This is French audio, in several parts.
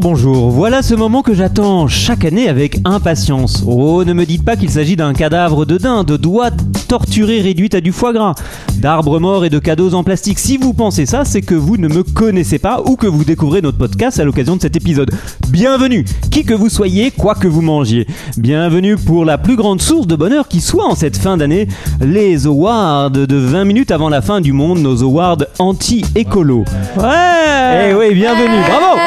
Bonjour. Voilà ce moment que j'attends chaque année avec impatience. Oh, ne me dites pas qu'il s'agit d'un cadavre de daim, de doigts torturés réduits à du foie gras, d'arbres morts et de cadeaux en plastique. Si vous pensez ça, c'est que vous ne me connaissez pas ou que vous découvrez notre podcast à l'occasion de cet épisode. Bienvenue, qui que vous soyez, quoi que vous mangiez. Bienvenue pour la plus grande source de bonheur qui soit en cette fin d'année, les awards de 20 minutes avant la fin du monde, nos awards anti-écolo. Ouais Eh oui, bienvenue, bravo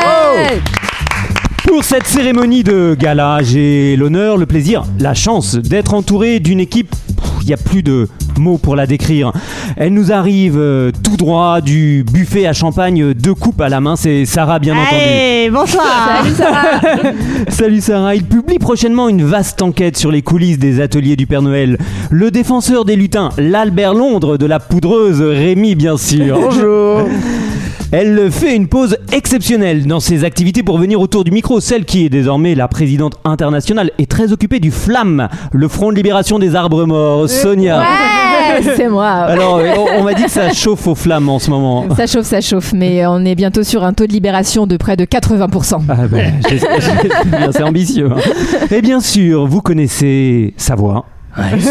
pour cette cérémonie de gala, j'ai l'honneur, le plaisir, la chance d'être entouré d'une équipe. Il n'y a plus de mots pour la décrire. Elle nous arrive euh, tout droit du buffet à champagne, deux coupes à la main. C'est Sarah, bien entendu. Bonsoir Salut Sarah Salut Sarah, il publie prochainement une vaste enquête sur les coulisses des ateliers du Père Noël. Le défenseur des lutins, l'Albert Londres de la poudreuse, Rémi bien sûr. Bonjour Elle fait une pause exceptionnelle dans ses activités pour venir autour du micro. Celle qui est désormais la présidente internationale est très occupée du FLAM, le Front de Libération des Arbres Morts. Sonia. Ouais, c'est moi. Alors, on, on m'a dit que ça chauffe au FLAM en ce moment. Ça chauffe, ça chauffe, mais on est bientôt sur un taux de libération de près de 80%. Ah ben, c'est ambitieux. hein. Et bien sûr, vous connaissez sa voix,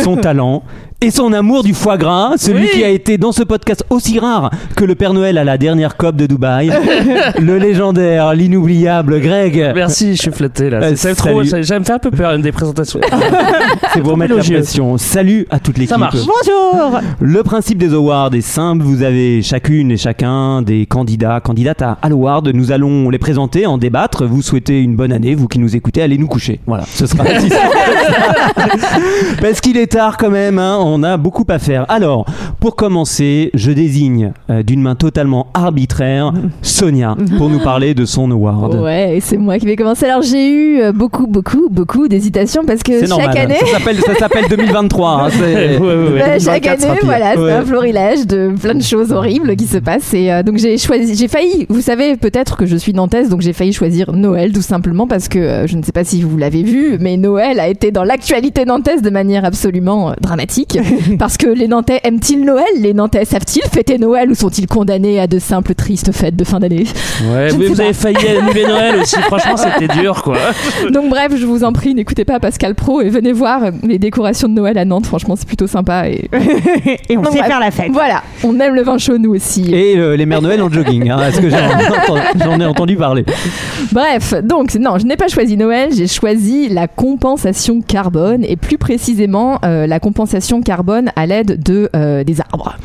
son talent et son amour du foie gras, celui qui a été dans ce podcast aussi rare que le Père Noël à la dernière COP de Dubaï, le légendaire, l'inoubliable Greg. Merci, je suis flatté là. Euh, C'est- trop, salut. ça, ça me fait un peu peur une des présentations. C'est pour mettre la pression. Salut à toute l'équipe. Ça marche. Bonjour Le principe des awards est simple. Vous avez chacune et chacun des candidats, candidates à, l'award. Nous allons les présenter, en débattre. Vous souhaitez une bonne année, vous qui nous écoutez, allez nous coucher. Voilà, ce sera. Parce qu'il est tard quand même, hein, on a beaucoup à faire. Alors, pour commencer, je désigne euh, d'une main totalement arbitraire Sonia pour nous parler de son award. Ouais, c'est moi qui vais commencer. Alors j'ai eu euh, beaucoup, beaucoup, beaucoup d'hésitations parce que chaque normal. année, Ça s'appelle, ça s'appelle 2023. hein, c'est- Ouais, ouais, ouais. bah, chaque 24 sera année, voilà, c'est Ouais. un florilège de plein de choses horribles qui se passent. Et euh, donc j'ai choisi, j'ai failli, vous savez peut-être que je suis nantaise, donc j'ai failli choisir Noël tout simplement parce que euh, je ne sais pas si vous l'avez vu, mais Noël a été dans l'actualité nantaise de manière absolument euh, dramatique. parce que les Nantais aiment-ils Noël? Les Nantais savent-ils fêter Noël ou sont-ils condamnés à de simples tristes fêtes de fin d'année? Ouais, Je ne mais sais vous pas. avez failli annuler Noël aussi. Franchement, c'était dur quoi. Donc bref, je vous en prie, n'écoutez pas Pascal Pro et venez voir les décorations de Noël à Nantes. Franchement, c'est plutôt sympa et, Et on Donc, sait bref. faire la fête. voilà, on aime le vin chaud nous aussi. Et euh, les mères Noël en jogging. hein, Est-ce que j'en ai entendu parler? Bref, donc non, je n'ai pas choisi Noël, j'ai choisi la compensation carbone et plus précisément euh, la compensation carbone à l'aide de euh, des arbres.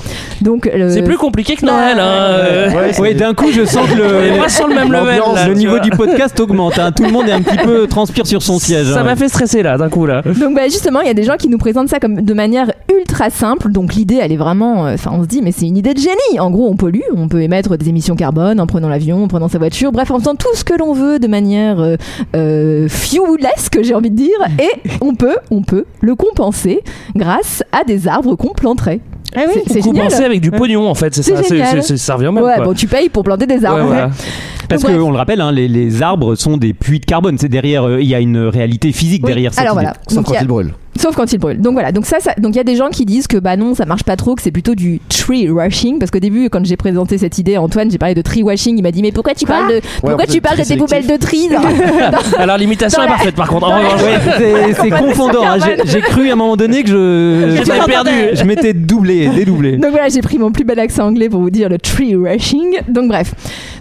Donc euh, C'est plus compliqué que Noël. Hein. Oui, d'un coup, je sens que On est le, pas sur le même level. là, le niveau vois. du podcast augmente. hein. Tout le monde est un petit peu transpire sur son siège. Ça hein. m'a fait stresser là, d'un coup là. Donc bah, justement, il y a des gens qui nous présentent ça comme de manière ultra simple. Donc l'idée, elle est vraiment, euh, enfin, on se dit, mais c'est une idée de génie. En gros, on pollue, on peut émettre des émissions carbone en prenant l'avion, en prenant sa voiture, bref, en faisant tout ce que l'on veut de manière euh, euh, fuelesque, j'ai envie de dire, et on peut, on peut le compenser grâce à des arbres qu'on planterait. Ah oui. C'est génial. Compenser avec du pognon en fait, c'est ça. C'est- ça revient même Ouais, quoi. bon, tu payes pour planter des Ouais, arbres. voilà. Parce qu'on le rappelle, hein, les, les arbres sont des puits de carbone. C'est derrière, euh, il y a une réalité physique Oui. derrière cette Alors idée. voilà. Sauf Donc, il quand y a- il brûle. Sauf quand il brûle. Donc voilà. Donc ça, ça- donc il y a des gens qui disent que bah non, ça marche pas trop, que c'est plutôt du tree washing. Parce qu'au début, quand j'ai présenté cette idée à Antoine, j'ai parlé de tree washing. Il m'a dit mais pourquoi tu parles de pourquoi tu parles de tes poubelles de tri dans- Alors l'imitation est la- parfaite par contre. C'est- confondant. hein. J'ai- cru à un moment donné que perdu. je m'étais doublé, dédoublé. Donc voilà, j'ai pris mon plus bel accent anglais pour vous dire le tree washing. Donc bref.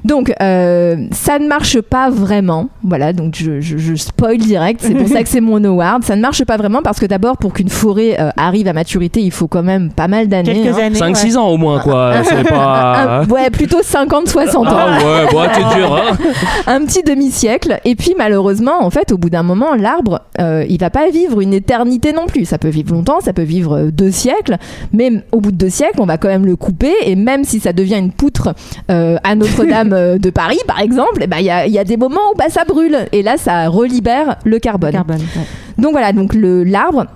Donc euh, ça ne marche pas vraiment. Voilà, donc je, je, je spoil direct. C'est pour ça que c'est mon award. Ça ne marche pas vraiment parce que d'abord, pour qu'une forêt euh, arrive à maturité, il faut quand même pas mal d'années. Quelques hein. années. 5-6 ans au moins quoi. C'est pas. Un- ouais, plutôt 50-60 ans. Ah ouais, bon, t'es dur hein. un petit demi-siècle. Et puis malheureusement, en fait, au bout d'un moment, l'arbre, euh, il va pas vivre une éternité non plus. Ça peut vivre longtemps, ça peut vivre euh, deux siècles, mais au bout de deux siècles, on va quand même le couper. Et même si ça devient une poutre euh, à Notre-Dame de Paris, par exemple, eh ben, il y, a, y a des moments où bah, ça brûle. Et là, ça relibère le carbone. Carbone. ouais. Donc voilà, donc l'arbre.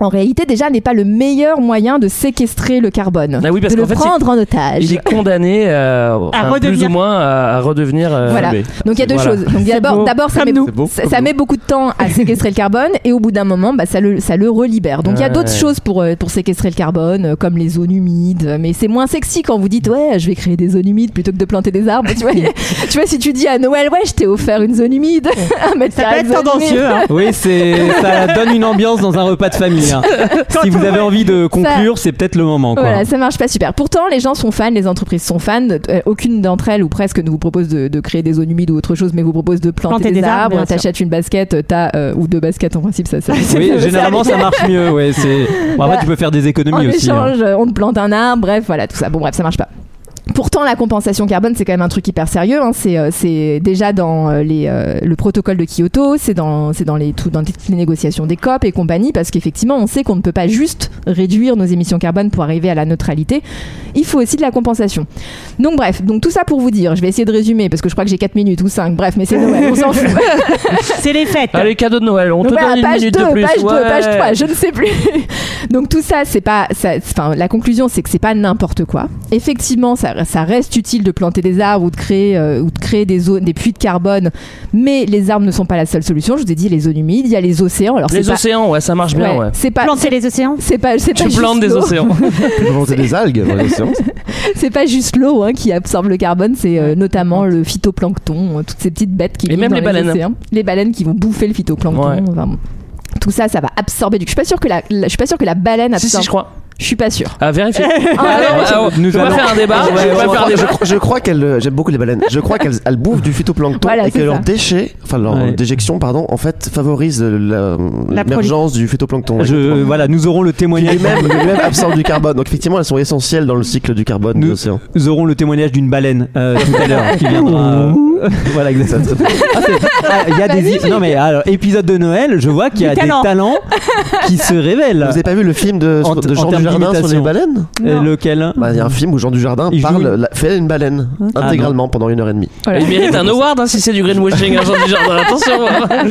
En réalité déjà n'est pas le meilleur moyen de séquestrer le carbone, Ah oui, parce de le fait, prendre en otage. Il est condamné euh, enfin, plus ou moins à, à redevenir. euh, Voilà. Donc il y a deux Voilà. choses. Donc d'abord, d'abord ça, met, beau, ça, ça beaucoup de temps à séquestrer le carbone et au bout d'un moment, bah, ça, le, ça le relibère. Donc il y a Ouais. d'autres choses pour, euh, pour séquestrer le carbone, comme les zones humides. Mais c'est moins sexy quand vous dites ouais, je vais créer des zones humides plutôt que de planter des arbres. tu, vois, tu vois, si tu dis à Noël, ouais, je t'ai offert une zone humide, Ça peut être tendancieux. hein. Oui, c'est ça donne une ambiance dans un repas de famille. Hein. Si vous avez envie de conclure, c'est peut-être le moment. Quoi. Voilà, ça marche pas super. Pourtant, les gens sont fans, les entreprises sont fans. Euh, aucune d'entre elles, ou presque, ne vous propose de, de créer des zones humides ou autre chose, mais vous propose de planter, Planter des, des arbres. T'achètes une basket, t'as euh, ou deux baskets en principe, ça. ça Oui, généralement ça marche mieux. Ouais, c'est. Bon, après, tu peux faire des En économies aussi. hein. échange, on te plante un arbre, bref, voilà, tout ça. Bon, bref, ça marche pas. Pourtant, la compensation carbone, c'est quand même un truc hyper sérieux. hein. C'est, euh, c'est déjà dans euh, les, euh, le protocole de Kyoto, c'est dans, c'est dans, les, tout, dans toutes les négociations des COP et compagnie, parce qu'effectivement, on sait qu'on ne peut pas juste réduire nos émissions carbone pour arriver à la neutralité. Il faut aussi de la compensation. Donc, bref, donc tout ça pour vous dire, je vais essayer de résumer, parce que je crois que j'ai 4 minutes ou 5, bref, mais c'est Noël, on s'en fout. C'est les fêtes. Allez, cadeau de Noël, on te Donc voilà, donne une page minute 2, de plus. page 2, ouais. page 3, je ne sais plus. Donc tout ça, c'est pas, ça- enfin, la conclusion, c'est que c'est pas n'importe quoi. Effectivement, ça, ça reste utile de planter des arbres ou de créer, euh, ou de créer des zones, des puits de carbone, mais les arbres ne sont pas la seule solution. Je vous ai dit les zones humides, il y a les océans. Alors c'est Les pas- océans, ouais, ça marche bien, ouais, ouais. c'est pas, Planter les océans. c'est pas, c'est pas Tu juste plantes des océans. Planter des algues dans les océans. C'est pas juste l'eau hein, qui absorbe le carbone, c'est euh, notamment le phytoplancton, euh, toutes ces petites bêtes qui Et vivent même dans les baleines. océans. Les baleines qui vont bouffer le phytoplancton. Ouais. enfin bon. Tout ça, ça va absorber du. Je suis pas sûr que la, la- je suis pas sûr que la baleine Si, absorbe. si, je crois. Je suis pas sûr. À vérifier. Ah, Alors, nous allons- faire un débat. Je crois, je débat. crois- je crois qu'elles, euh, j'aime beaucoup les baleines. Je crois qu'elles elles bouffent du phytoplancton Voilà, et que ça. déchets, enfin leur Ouais. déjection, pardon, en fait, La l'émergence du phytoplancton. Je, voilà, nous aurons le témoignage. lui-même, absorbe du carbone. Donc effectivement, elles sont essentielles dans le cycle du carbone Nous- de l'océan. Nous aurons le témoignage d'une baleine euh, tout à l'heure qui viendra. euh, voilà, exactement. Ah, c'est- ah, Il y a des non mais alors épisode de Noël, je vois qu'il y a des talent. talents qui se révèlent. Vous avez pas vu le film de, En- de en Jean termes Dujardin sur les d'imitation. baleines Euh, lequel? Bah, Il y a un film où Jean Dujardin Il parle, la- fait une baleine Ah, intégralement pendant une heure et demie. Voilà. Il mérite un award hein, si c'est du greenwashing, hein, Jean Dujardin. Attention. hein.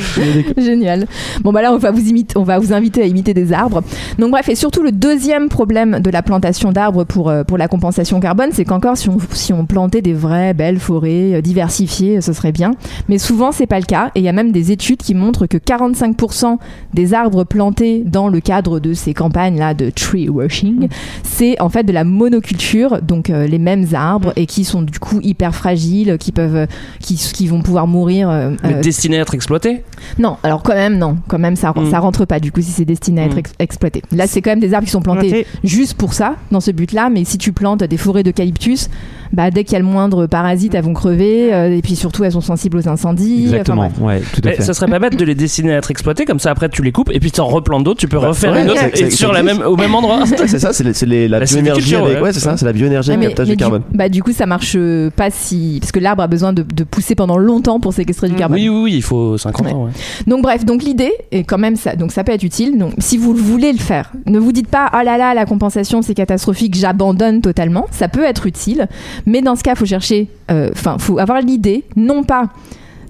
Génial. Bon bah là on va vous imiter, on va vous inviter à imiter des arbres. Donc bref et surtout le deuxième problème de la plantation d'arbres pour euh, pour la compensation carbone, c'est qu'encore si on si on plantait des vraies belles forêts euh, diversifiées, ce serait bien. Mais souvent c'est pas le cas et il y a même des études qui montrent que 45% des arbres plantés dans le cadre de ces campagnes là de tree washing, c'est en fait de la monoculture, donc euh, les mêmes arbres et qui sont du coup hyper fragiles, qui peuvent euh, qui qui vont pouvoir mourir euh, Mais euh, destiné à être exploité. non, alors quand même, non. Quand même, ça, Mm. ça rentre pas, du coup, si c'est destiné à être Mm. ex- exploité. Là, c'est quand même des arbres qui sont plantés juste pour ça, dans ce but-là. Mais si tu plantes des forêts d'eucalyptus, bah, dès qu'il y a le moindre parasite, elles vont crever. euh, et puis surtout, elles sont sensibles aux incendies. Exactement. Enfin, ouais, tout à Mais fait. ça serait pas bête de les destiner à être exploités, comme ça après tu les coupes et puis tu en replantes d'autres, tu peux Bah, refaire ouais, une autre et sur la même, au même endroit. C'est ça, c'est la La bioénergie sylviculture, avec, ouais. ouais, c'est ça, c'est la bioénergie mais, captage mais du du, carbone. bah, du coup, ça marche euh, pas si. Parce que l'arbre a besoin de, de pousser pendant longtemps pour séquestrer du carbone. Oui, oui, oui, il faut 50 ans. ouais. Donc bref, donc l'idée est quand même ça. Donc ça peut être utile. Donc si vous voulez le faire, ne vous dites pas oh là là la compensation c'est catastrophique, j'abandonne totalement. Ça peut être utile, mais dans ce cas, faut chercher. Euh, Enfin, faut avoir l'idée non pas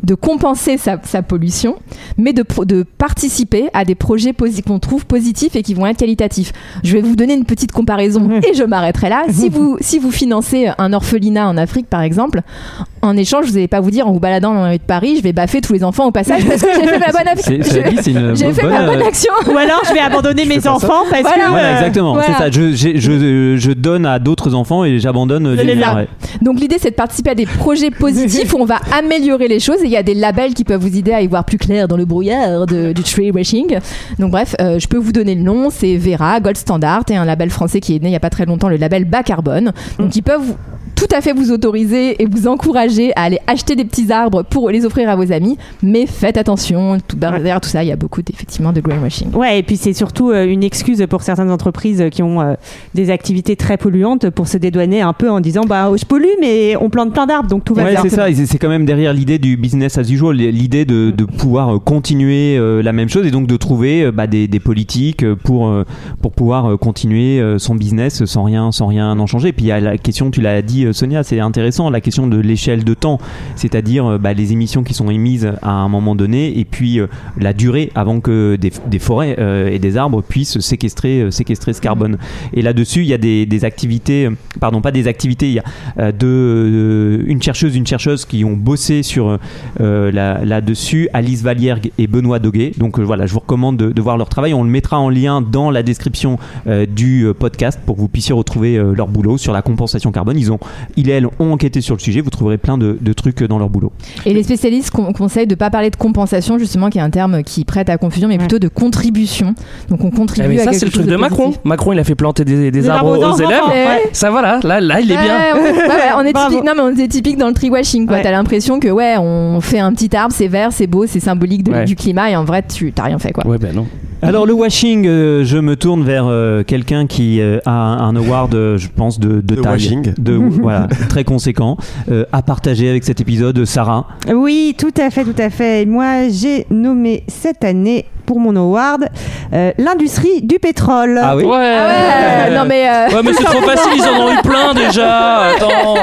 de compenser sa, sa pollution, mais de, participer à des projets qu'on trouve positifs et qui vont être qualitatifs. Je vais vous donner une petite comparaison et je m'arrêterai là. Si vous, si vous financez un orphelinat en Afrique, par exemple, en échange, vous n'allez pas vous dire en vous baladant dans la rue de Paris, je vais baffer tous les enfants au passage parce que j'ai fait ma bonne C'est- action. cela dit, c'est une J'ai fait bonne, ma bonne euh, action. Ou alors je vais abandonner mes enfants parce Voilà. que. Voilà, euh, exactement. voilà. C'est ça. Je, j'ai- je, je donne à d'autres enfants et j'abandonne les les miens. Donc l'idée c'est de participer à des projets positifs où on va améliorer les choses et y a des labels qui peuvent vous aider à y voir plus clair dans le brouillard de- du tree washing. Donc bref, euh, je peux vous donner le nom, c'est Vera, Gold Standard et un label français qui est né il y a pas très longtemps, le label bas carbone. Donc ils peuvent vous- tout à fait vous autoriser et vous encourager à aller acheter des petits arbres pour les offrir à vos amis, mais faites attention, tout, derrière tout ça, il y a beaucoup effectivement de greenwashing. Ouais, et puis c'est surtout euh, une excuse pour certaines entreprises qui ont euh, des activités très polluantes pour se dédouaner un peu en disant bah je pollue mais on plante plein d'arbres donc tout va Ouais, bien. c'est ça. c'est- quand même derrière l'idée du business as usual, l'idée de, de pouvoir euh, continuer euh, la même chose et donc de trouver euh, bah, des, des politiques euh, pour euh, pour pouvoir euh, continuer euh, son business sans rien sans rien en changer. Et puis il y a la question, tu l'as dit, euh, Sonia, c'est intéressant la question de l'échelle de temps, c'est-à-dire euh, bah, les émissions qui sont émises à un moment donné et puis euh, la durée avant que des, des forêts euh, et des arbres puissent séquestrer, séquestrer ce carbone. Et là-dessus, il y a des, des activités, pardon, pas des activités, il y a une chercheuse, une chercheuse qui ont bossé sur là- là-dessus, Alice Valiergue et Benoît Doguet. Donc voilà, je vous recommande de, de voir leur travail. On le mettra en lien dans la description du podcast pour que vous puissiez retrouver leur boulot sur la compensation carbone. Ils ont, ils et elles ont enquêté sur le sujet. Vous trouverez plein de, de trucs dans leur boulot. Et les spécialistes con- conseillent de ne pas parler de compensation, justement, qui est un terme qui prête à confusion, mais plutôt de contribution. Donc on contribue Ah, mais à ça, quelque c'est le truc de, Macron. positif. Macron, il a fait planter des, des Des arbres arbres aux élèves. ouais. Ça, voilà, là, là, il est bien. On, ouais, ouais, on est typique, non, mais on est typique dans le tree washing. quoi. T'as l'impression que ouais, on fait un petit arbre, c'est vert, c'est beau, c'est symbolique de- Ouais. du climat, et en vrai, tu t'as rien fait quoi. Ouais, ben non. Alors le washing, euh, je me tourne vers euh, quelqu'un qui euh, a un award, euh, je pense, de, de De taille, washing. de voilà, très conséquent, euh, à partager avec cet épisode. Sarah, Oui, tout à fait, tout à fait. Et moi, j'ai nommé cette année pour mon award euh, l'industrie du pétrole. ah oui, Ouais. Ah ouais, non mais euh, Ouais, mais c'est trop facile, ils en ont eu plein déjà. Attends.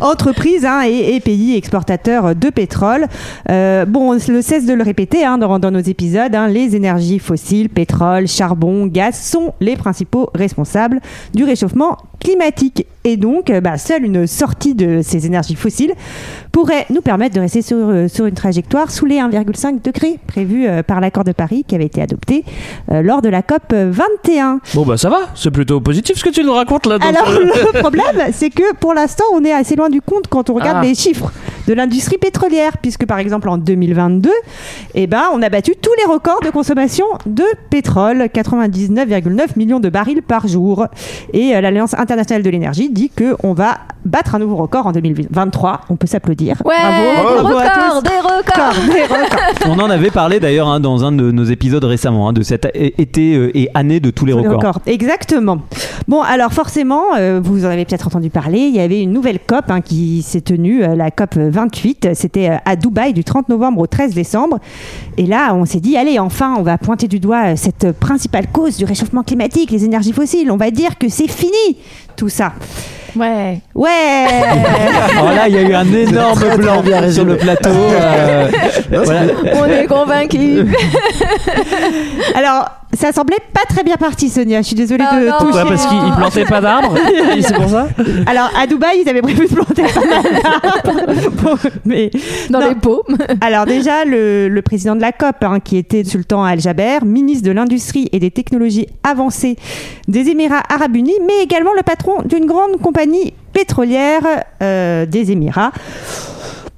entreprise hein, et, et pays exportateurs de pétrole. Euh, bon, on ne cesse de le répéter hein, dans, dans nos épisodes, hein, les énergies fossiles, pétrole, charbon, gaz sont les principaux responsables du réchauffement climatique. Et donc, euh, bah, seule une sortie de ces énergies fossiles pourrait nous permettre de rester sur, euh, sur une trajectoire sous les 1,5 degrés prévus euh, par l'accord de Paris qui avait été adopté euh, lors de la COP 21. Bon, bah ça va, c'est plutôt positif ce que tu nous racontes là. Alors le problème, c'est que pour l'instant, on est assez loin du compte quand on regarde Ah. les chiffres de l'industrie pétrolière, puisque par exemple en 2022, eh ben, on a battu tous les records de consommation de pétrole, 99,9 millions de barils par jour. Et euh, l'Alliance internationale de l'énergie dit que on va battre un nouveau record en 2023. On peut s'applaudir. ouais, Bravo, des bravo à records, tous. des records. Des records. on en avait parlé d'ailleurs hein, dans un de nos épisodes récemment, hein, de cet été euh, et année de tous les Tous les records. records. Exactement. Bon, alors forcément, euh, vous en avez peut-être entendu parler, il y avait une nouvelle COP hein, qui s'est tenue, euh, la COP 28. C'était euh, à Dubaï du 30 novembre au 13 décembre. Et là, on s'est dit, allez, enfin, on va pointer du doigt euh, cette principale cause du réchauffement climatique, les énergies fossiles. On va dire que c'est fini, tout ça. Ouais. Ouais Alors là, il y a eu un énorme très, très blanc bien sur le plateau. euh, voilà. On est convaincus. Alors, ça semblait pas très bien parti, Sonia. Je suis désolée Ah de non. toucher. Ouais, parce qu'ils ils plantaient pas d'arbres. C'est pour ça. Alors, à Dubaï, ils avaient prévu de planter pas mal d'arbres. Mais Dans Non. les pots. Alors déjà, le, le président de la COP, hein, qui était Sultan Al-Jaber, ministre de l'Industrie et des Technologies avancées des Émirats arabes unis, mais également le patron d'une grande compagnie pétrolière euh, des Émirats.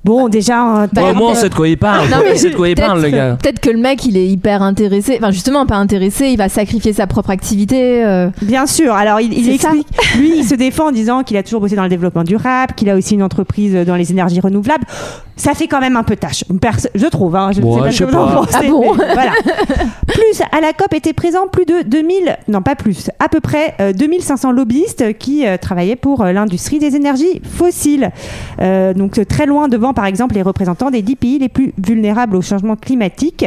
Bon, déjà... euh, Bah, Au moins, on euh, sait de quoi il parle. Non, mais On sait de quoi il peut-être parle, le que- gars. Peut-être que le mec, il est hyper intéressé. Enfin, justement, pas intéressé. Il va sacrifier sa propre activité. euh. Bien sûr. Alors, il, il C'est ça. explique. Lui, il se défend en disant qu'il a toujours bossé dans le développement durable, qu'il a aussi une entreprise dans les énergies renouvelables. Ça fait quand même un peu tâche, Perso- je trouve. Hein. Je ne Ouais, sais pas je ce que sais vous en pas. pensez. Ah bon voilà. Plus, à la COP étaient présents plus de 2000, non pas plus, à peu près euh, 2500 lobbyistes qui euh, travaillaient pour euh, l'industrie des énergies fossiles. Euh, donc euh, très loin devant, par exemple, les représentants des 10 pays les plus vulnérables au changement climatique.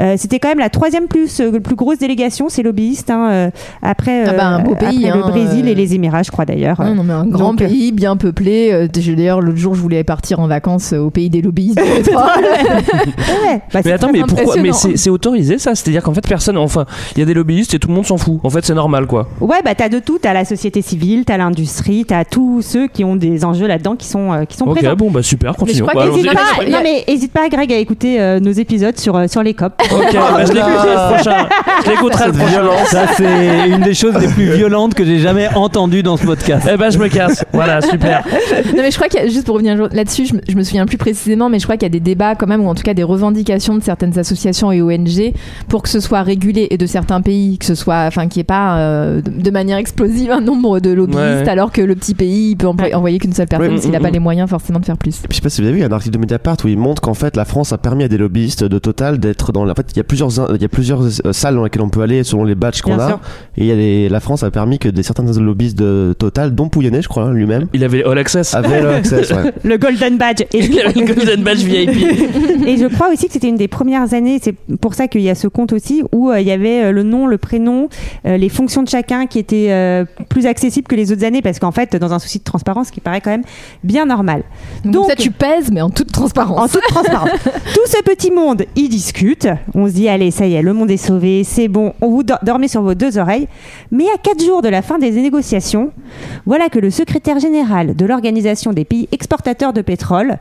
Euh, C'était quand même la troisième plus, euh, plus grosse délégation, ces lobbyistes, hein, euh, après, Ah bah, un beau après pays, le hein, Brésil euh. et les Émirats, je crois d'ailleurs. Non, non, mais un grand Donc, pays bien peuplé. D'ailleurs, l'autre jour, je voulais partir en vacances au pays des lobbyistes. pétrole. Ouais, bah, Mais c'est attends, mais pourquoi Mais c'est autorisé ça? C'est-à-dire qu'en fait, personne. Enfin, il y a des lobbyistes et tout le monde s'en fout. En fait, c'est normal quoi. Ouais, bah t'as de tout. T'as la société civile, t'as l'industrie, t'as tous ceux qui ont des enjeux là-dedans qui sont, euh, qui sont Ok, présents. bon, bah super, continue. Crois Bah, qu'ils allons-y. hésitent Hésite pas, non mais hésite pas Greg à écouter euh, nos épisodes sur, euh, sur les COP. Ok, bah, je l'écouterai le prochain. Je l'écouterai le prochain. Ça, c'est une des choses les plus violentes que j'ai jamais entendues dans ce podcast. Eh ben, je me casse. Voilà, super. non, mais je crois qu'il y a, juste pour revenir là-dessus, je, me- je me souviens plus précisément, mais je crois qu'il y a des débats quand même, ou en tout cas des revendications de certaines associations et ONG pour que ce soit régulé, et de certains pays, que ce soit, enfin, qu'il n'y ait pas euh, de, manière explosive un nombre de lobbyistes, Ouais. alors que le petit pays, il peut envoyer qu'une seule personne Ouais, s'il n'a mm, pas mm. les moyens forcément de faire plus. Je sais pas si vous avez vu, il y a un article de Mediapart où il montre qu'en fait la France a permis à des lobbyistes de Total d'être dans la. En fait, il y a plusieurs, il y a plusieurs euh, salles dans lesquelles on peut aller selon les badges qu'on a. sûr. Et il y a les- la France a permis que des certains lobbyistes de Total, dont Pouyanné, je crois, hein, lui-même, Il avait All Access. avaient le access. ouais. Le Golden Badge. Et, Il avait le Golden Badge VIP. et je crois aussi que c'était une des premières années, c'est pour ça qu'il y a ce compte aussi, où euh, il y avait euh, le nom, le prénom, euh, les fonctions de chacun qui étaient euh, plus accessibles que les autres années parce qu'en fait, dans un souci de transparence qui paraît quand même bien normal. Donc, Donc- ça, tu pèses, mais en toute transparence. En toute transparence. Tout ce petit monde, il discute. On se dit, allez, ça y est, le monde est sauvé, c'est bon, on vous dor- dormez sur vos deux oreilles. Mais à quatre jours de la fin des négociations, voilà que le secrétaire général de l'Organisation des pays exportateurs de pétrole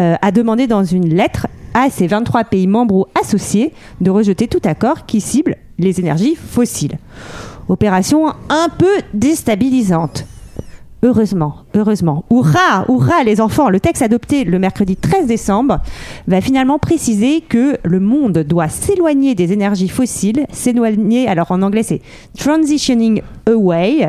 euh, a demandé dans une lettre à ces 23 pays membres ou associés de rejeter tout accord qui cible les énergies fossiles. Opération un peu déstabilisante. Heureusement, heureusement. Hurrah, hurrah les enfants. Le texte adopté le mercredi 13 décembre va finalement préciser que le monde doit s'éloigner des énergies fossiles, s'éloigner, alors en anglais c'est transitioning away,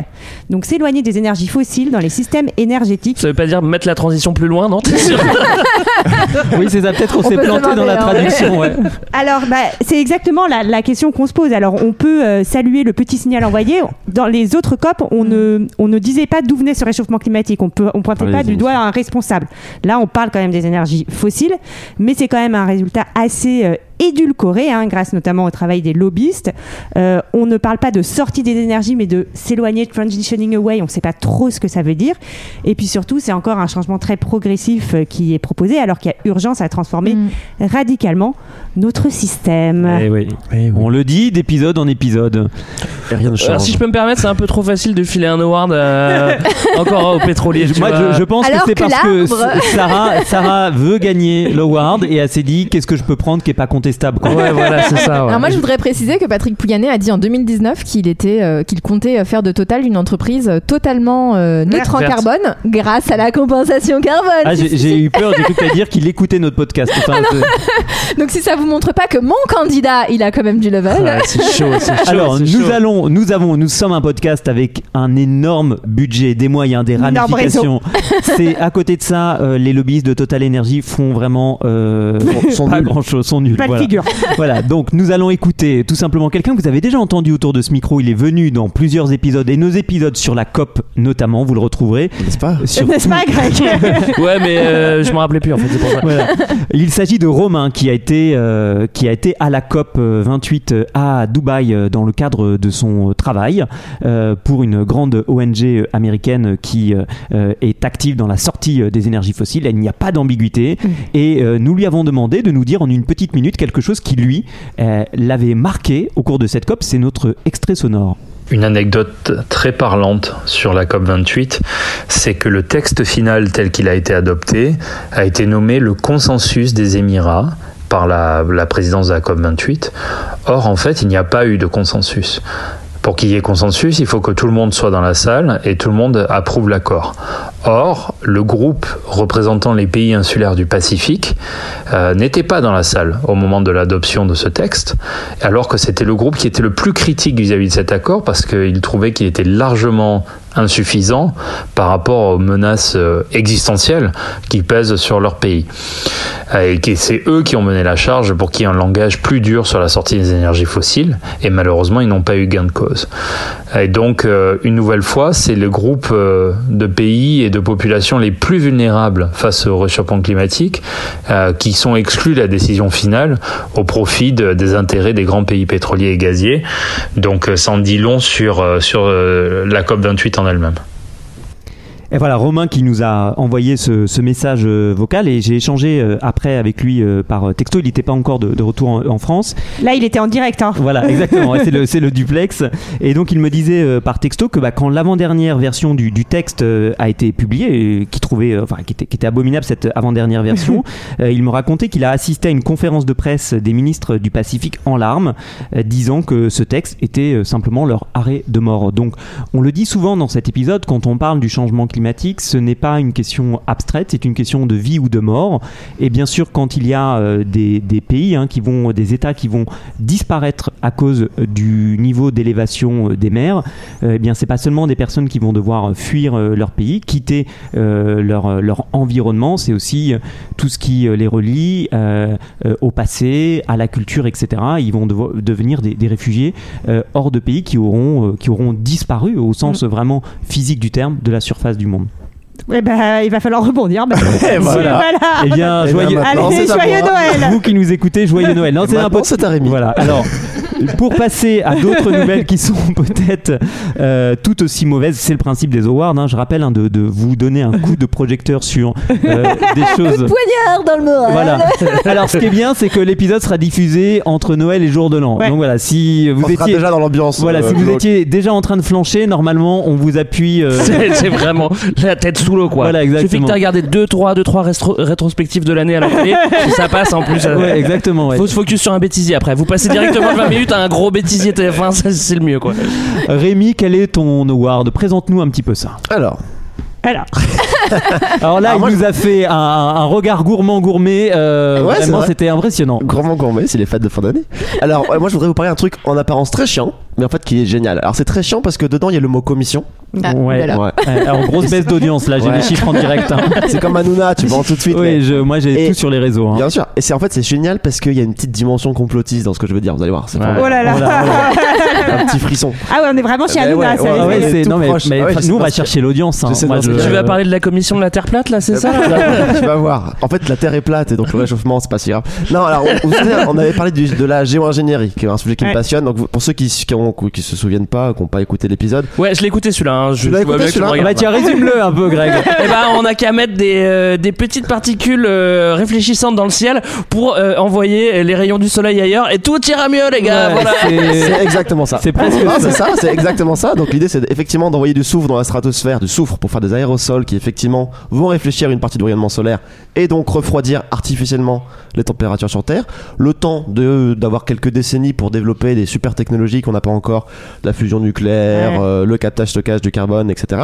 donc s'éloigner des énergies fossiles dans les systèmes énergétiques. Ça veut pas dire mettre la transition plus loin, non? Oui, c'est ça. Peut-être on, On s'est peut planté dans la hein, traduction. ouais. Alors, bah, c'est exactement la, la question qu'on se pose. Alors, on peut euh, saluer le petit signal envoyé. Dans les autres COP, on, ne, on ne disait pas d'où venait ce réchauffement climatique. On ne on pointait Ah, pas du doigt un responsable. Là, on parle quand même des énergies fossiles, mais c'est quand même un résultat assez euh, édulcoré, hein, grâce notamment au travail des lobbyistes. Euh, on ne parle pas de sortie des énergies, mais de s'éloigner, transitioning away. On ne sait pas trop ce que ça veut dire. Et puis surtout, c'est encore un changement très progressif euh, qui est proposé, alors qu'il y a urgence à transformer Mm. radicalement notre système. Eh oui. On le dit d'épisode en épisode. Et rien ne change. Alors, si je peux me permettre, c'est un peu trop facile de filer un award euh, encore aux pétroliers. tu Moi, je, je pense Alors que c'est parce que Sarah, Sarah veut gagner l'award et elle s'est dit qu'est-ce que je peux prendre qui est pas contestable. quoi. Ouais, voilà, c'est ça. ouais. Alors moi, je voudrais préciser que Patrick Pouyanné a dit en 2019 qu'il était, euh, qu'il comptait faire de Total une entreprise euh, totalement euh, neutre en carbone grâce à la compensation carbone. Ah, j'ai j'ai eu peur, j'ai cru que t'allais dire qu'il écoutait notre podcast. Enfin, c'est- Donc si ça vous montre pas que mon candidat, il a quand même du level. Ouais, c'est chaud, c'est chaud. Alors, c'est nous chaud. allons, nous avons, nous sommes un podcast avec un énorme budget, des moyens, des ramifications. C'est à côté de ça, euh, les lobbyistes de Total Energy font vraiment euh, sont pas nuls. grand chose, sont nuls. Pas voilà. figure. Voilà, donc nous allons écouter tout simplement quelqu'un que vous avez déjà entendu autour de ce micro. Il est venu dans plusieurs épisodes et nos épisodes sur la COP notamment, vous le retrouverez. N'est-ce pas Sur N'est-ce pas, Greg Ouais, mais euh, je me rappelais plus en fait, c'est pour ça. Voilà. Il s'agit de Romain qui a été euh, qui a été à la COP 28 à Dubaï euh, dans le cadre de son travail euh, pour une grande ONG américaine qui euh, euh, est active dans la sortie euh, des énergies fossiles. Il n'y a pas d'ambiguïté et euh, nous lui avons demandé de nous dire en une petite minute quelque chose qui lui euh, l'avait marqué au cours de cette COP. C'est notre extrait sonore. Une anecdote très parlante sur la COP28, c'est que le texte final tel qu'il a été adopté a été nommé le consensus des Émirats par la, la présidence de la COP28. Or, en fait, il n'y a pas eu de consensus. Pour qu'il y ait consensus, il faut que tout le monde soit dans la salle et tout le monde approuve l'accord. Or, le groupe représentant les pays insulaires du Pacifique euh, n'était pas dans la salle au moment de l'adoption de ce texte, alors que c'était le groupe qui était le plus critique vis-à-vis de cet accord parce qu'il trouvait qu'il était largement insuffisant par rapport aux menaces euh, existentielles qui pèsent sur leur pays. Et c'est eux qui ont mené la charge pour qu'il y ait un langage plus dur sur la sortie des énergies fossiles, et malheureusement ils n'ont pas eu gain de cause. Et donc, euh, une nouvelle fois, c'est le groupe euh, de pays et de populations les plus vulnérables face au réchauffement climatique qui sont exclus de la décision finale au profit de- des intérêts des grands pays pétroliers et gaziers. Donc, ça en dit long sur, sur la COP28 en elle-même. Et voilà, Romain qui nous a envoyé ce, ce message euh, vocal et j'ai échangé euh, après avec lui euh, par texto. Il n'était pas encore de, de retour en, en France. Là, il était en direct. Hein. Voilà, exactement. C'est le, duplex. Et donc il me disait par texto que bah, quand l'avant-dernière version du, du texte a été publiée, et qui trouvait, enfin qui était, qui était abominable cette avant-dernière version, il me racontait qu'il a assisté à une conférence de presse des ministres du Pacifique en larmes, disant que ce texte était simplement leur arrêt de mort. Donc on le dit souvent dans cet épisode quand on parle du changement climatique, ce n'est pas une question abstraite, c'est une question de vie ou de mort. Et bien sûr, quand il y a euh, des, des pays hein, qui vont, des États qui vont disparaître à cause euh, du niveau d'élévation euh, des mers, eh bien c'est pas seulement des personnes qui vont devoir fuir leur pays, quitter leur, leur environnement, c'est aussi tout ce qui les relie au passé, à la culture, etc. Ils vont devenir des, des réfugiés hors de pays qui auront, qui auront disparu au sens vraiment physique du terme de la surface du monde. Eh ben, il va falloir rebondir. bah, Et voilà. Eh bien, Eh ben, joyeux, Allez, joyeux. Noël vous qui nous écoutez, joyeux Noël. Non, c'est un peu. c'est Rémi. Voilà. Alors, pour passer à d'autres nouvelles qui sont peut-être euh, tout aussi mauvaises, c'est le principe des awards. hein. Je rappelle hein, de, de vous donner un coup de projecteur sur euh, des choses. Poignard dans le moral. Voilà. Alors, ce qui est bien, c'est que l'épisode sera diffusé entre Noël et jour de l'an. Ouais. Donc voilà, si vous On sera étiez déjà dans l'ambiance. voilà, euh, si vous étiez déjà en train de flancher, normalement, on vous appuie. euh, C'est c'est vraiment la tête sous l'eau quoi. Voilà, Il suffit que exactement. t'as regardé 2 3 2 3 rétrospectives de l'année à la télé, et ça passe en plus. euh, ouais, exactement. ouais. Faut se focus sur un bêtisier après. Vous passez directement de 20 minutes à un gros bêtisier TF1, ça, c'est le mieux quoi. Rémi, quel est ton award? Présente-nous un petit peu ça. Alors, Alors, Alors là, Alors il moi, nous a fait un, un regard gourmand gourmet. euh, Ouais, vraiment, vrai. c'était impressionnant. gourmand gourmet, c'est les fêtes de fin d'année. Alors, moi, je voudrais vous parler d'un truc en apparence très chiant, mais en fait qui est génial. Alors, c'est très chiant parce que dedans, il y a le mot commission. Ah, Ouais. voilà. Ouais. Ouais, alors grosse baisse d'audience là, j'ai Ouais. les chiffres en direct. hein. C'est comme Hanouna, tu vends tout de suite. Oui, mais- je, moi j'ai tout sur les réseaux. hein. Bien sûr. Et c'est en fait, c'est génial parce qu'il y a une petite dimension complotiste dans ce que je veux dire. Vous allez voir. C'est Ouais. oh là là. Voilà, voilà. un petit frisson. Ah ouais, on est vraiment chez Hanouna, non mais, proche. mais Ah nous on va chercher l'audience. hein. Je- Tu vas parler de la commission de la Terre plate là, c'est ça tu vas voir. En fait, la Terre est plate et donc le réchauffement, c'est pas si grave. Non, alors, on, avait parlé de la géo-ingénierie, qui est un sujet qui me passionne. Donc, pour ceux qui, qui, ont- qui se souviennent pas, qui n'ont pas écouté l'épisode, Ouais, je l'ai écouté celui-là. Hein. Je, vois écouté, celui-là Ah bah tiens, résume-le un peu, Greg. Eh ben, on a qu'à mettre des, euh, des petites particules euh, réfléchissantes dans le ciel pour euh, envoyer les rayons du soleil ailleurs et tout ira mieux, les gars. Ouais, voilà. c'est- exactement ça. C'est presque Non, ça. c'est ça, c'est exactement ça. Donc l'idée c'est effectivement d'envoyer du soufre dans la stratosphère, du soufre pour faire des aérosols qui effectivement vont réfléchir une partie du rayonnement solaire et donc refroidir artificiellement les températures sur Terre. Le temps de d'avoir quelques décennies pour développer des super technologies qu'on n'a pas encore, la fusion nucléaire, Ouais. euh, le captage stockage du carbone, etc.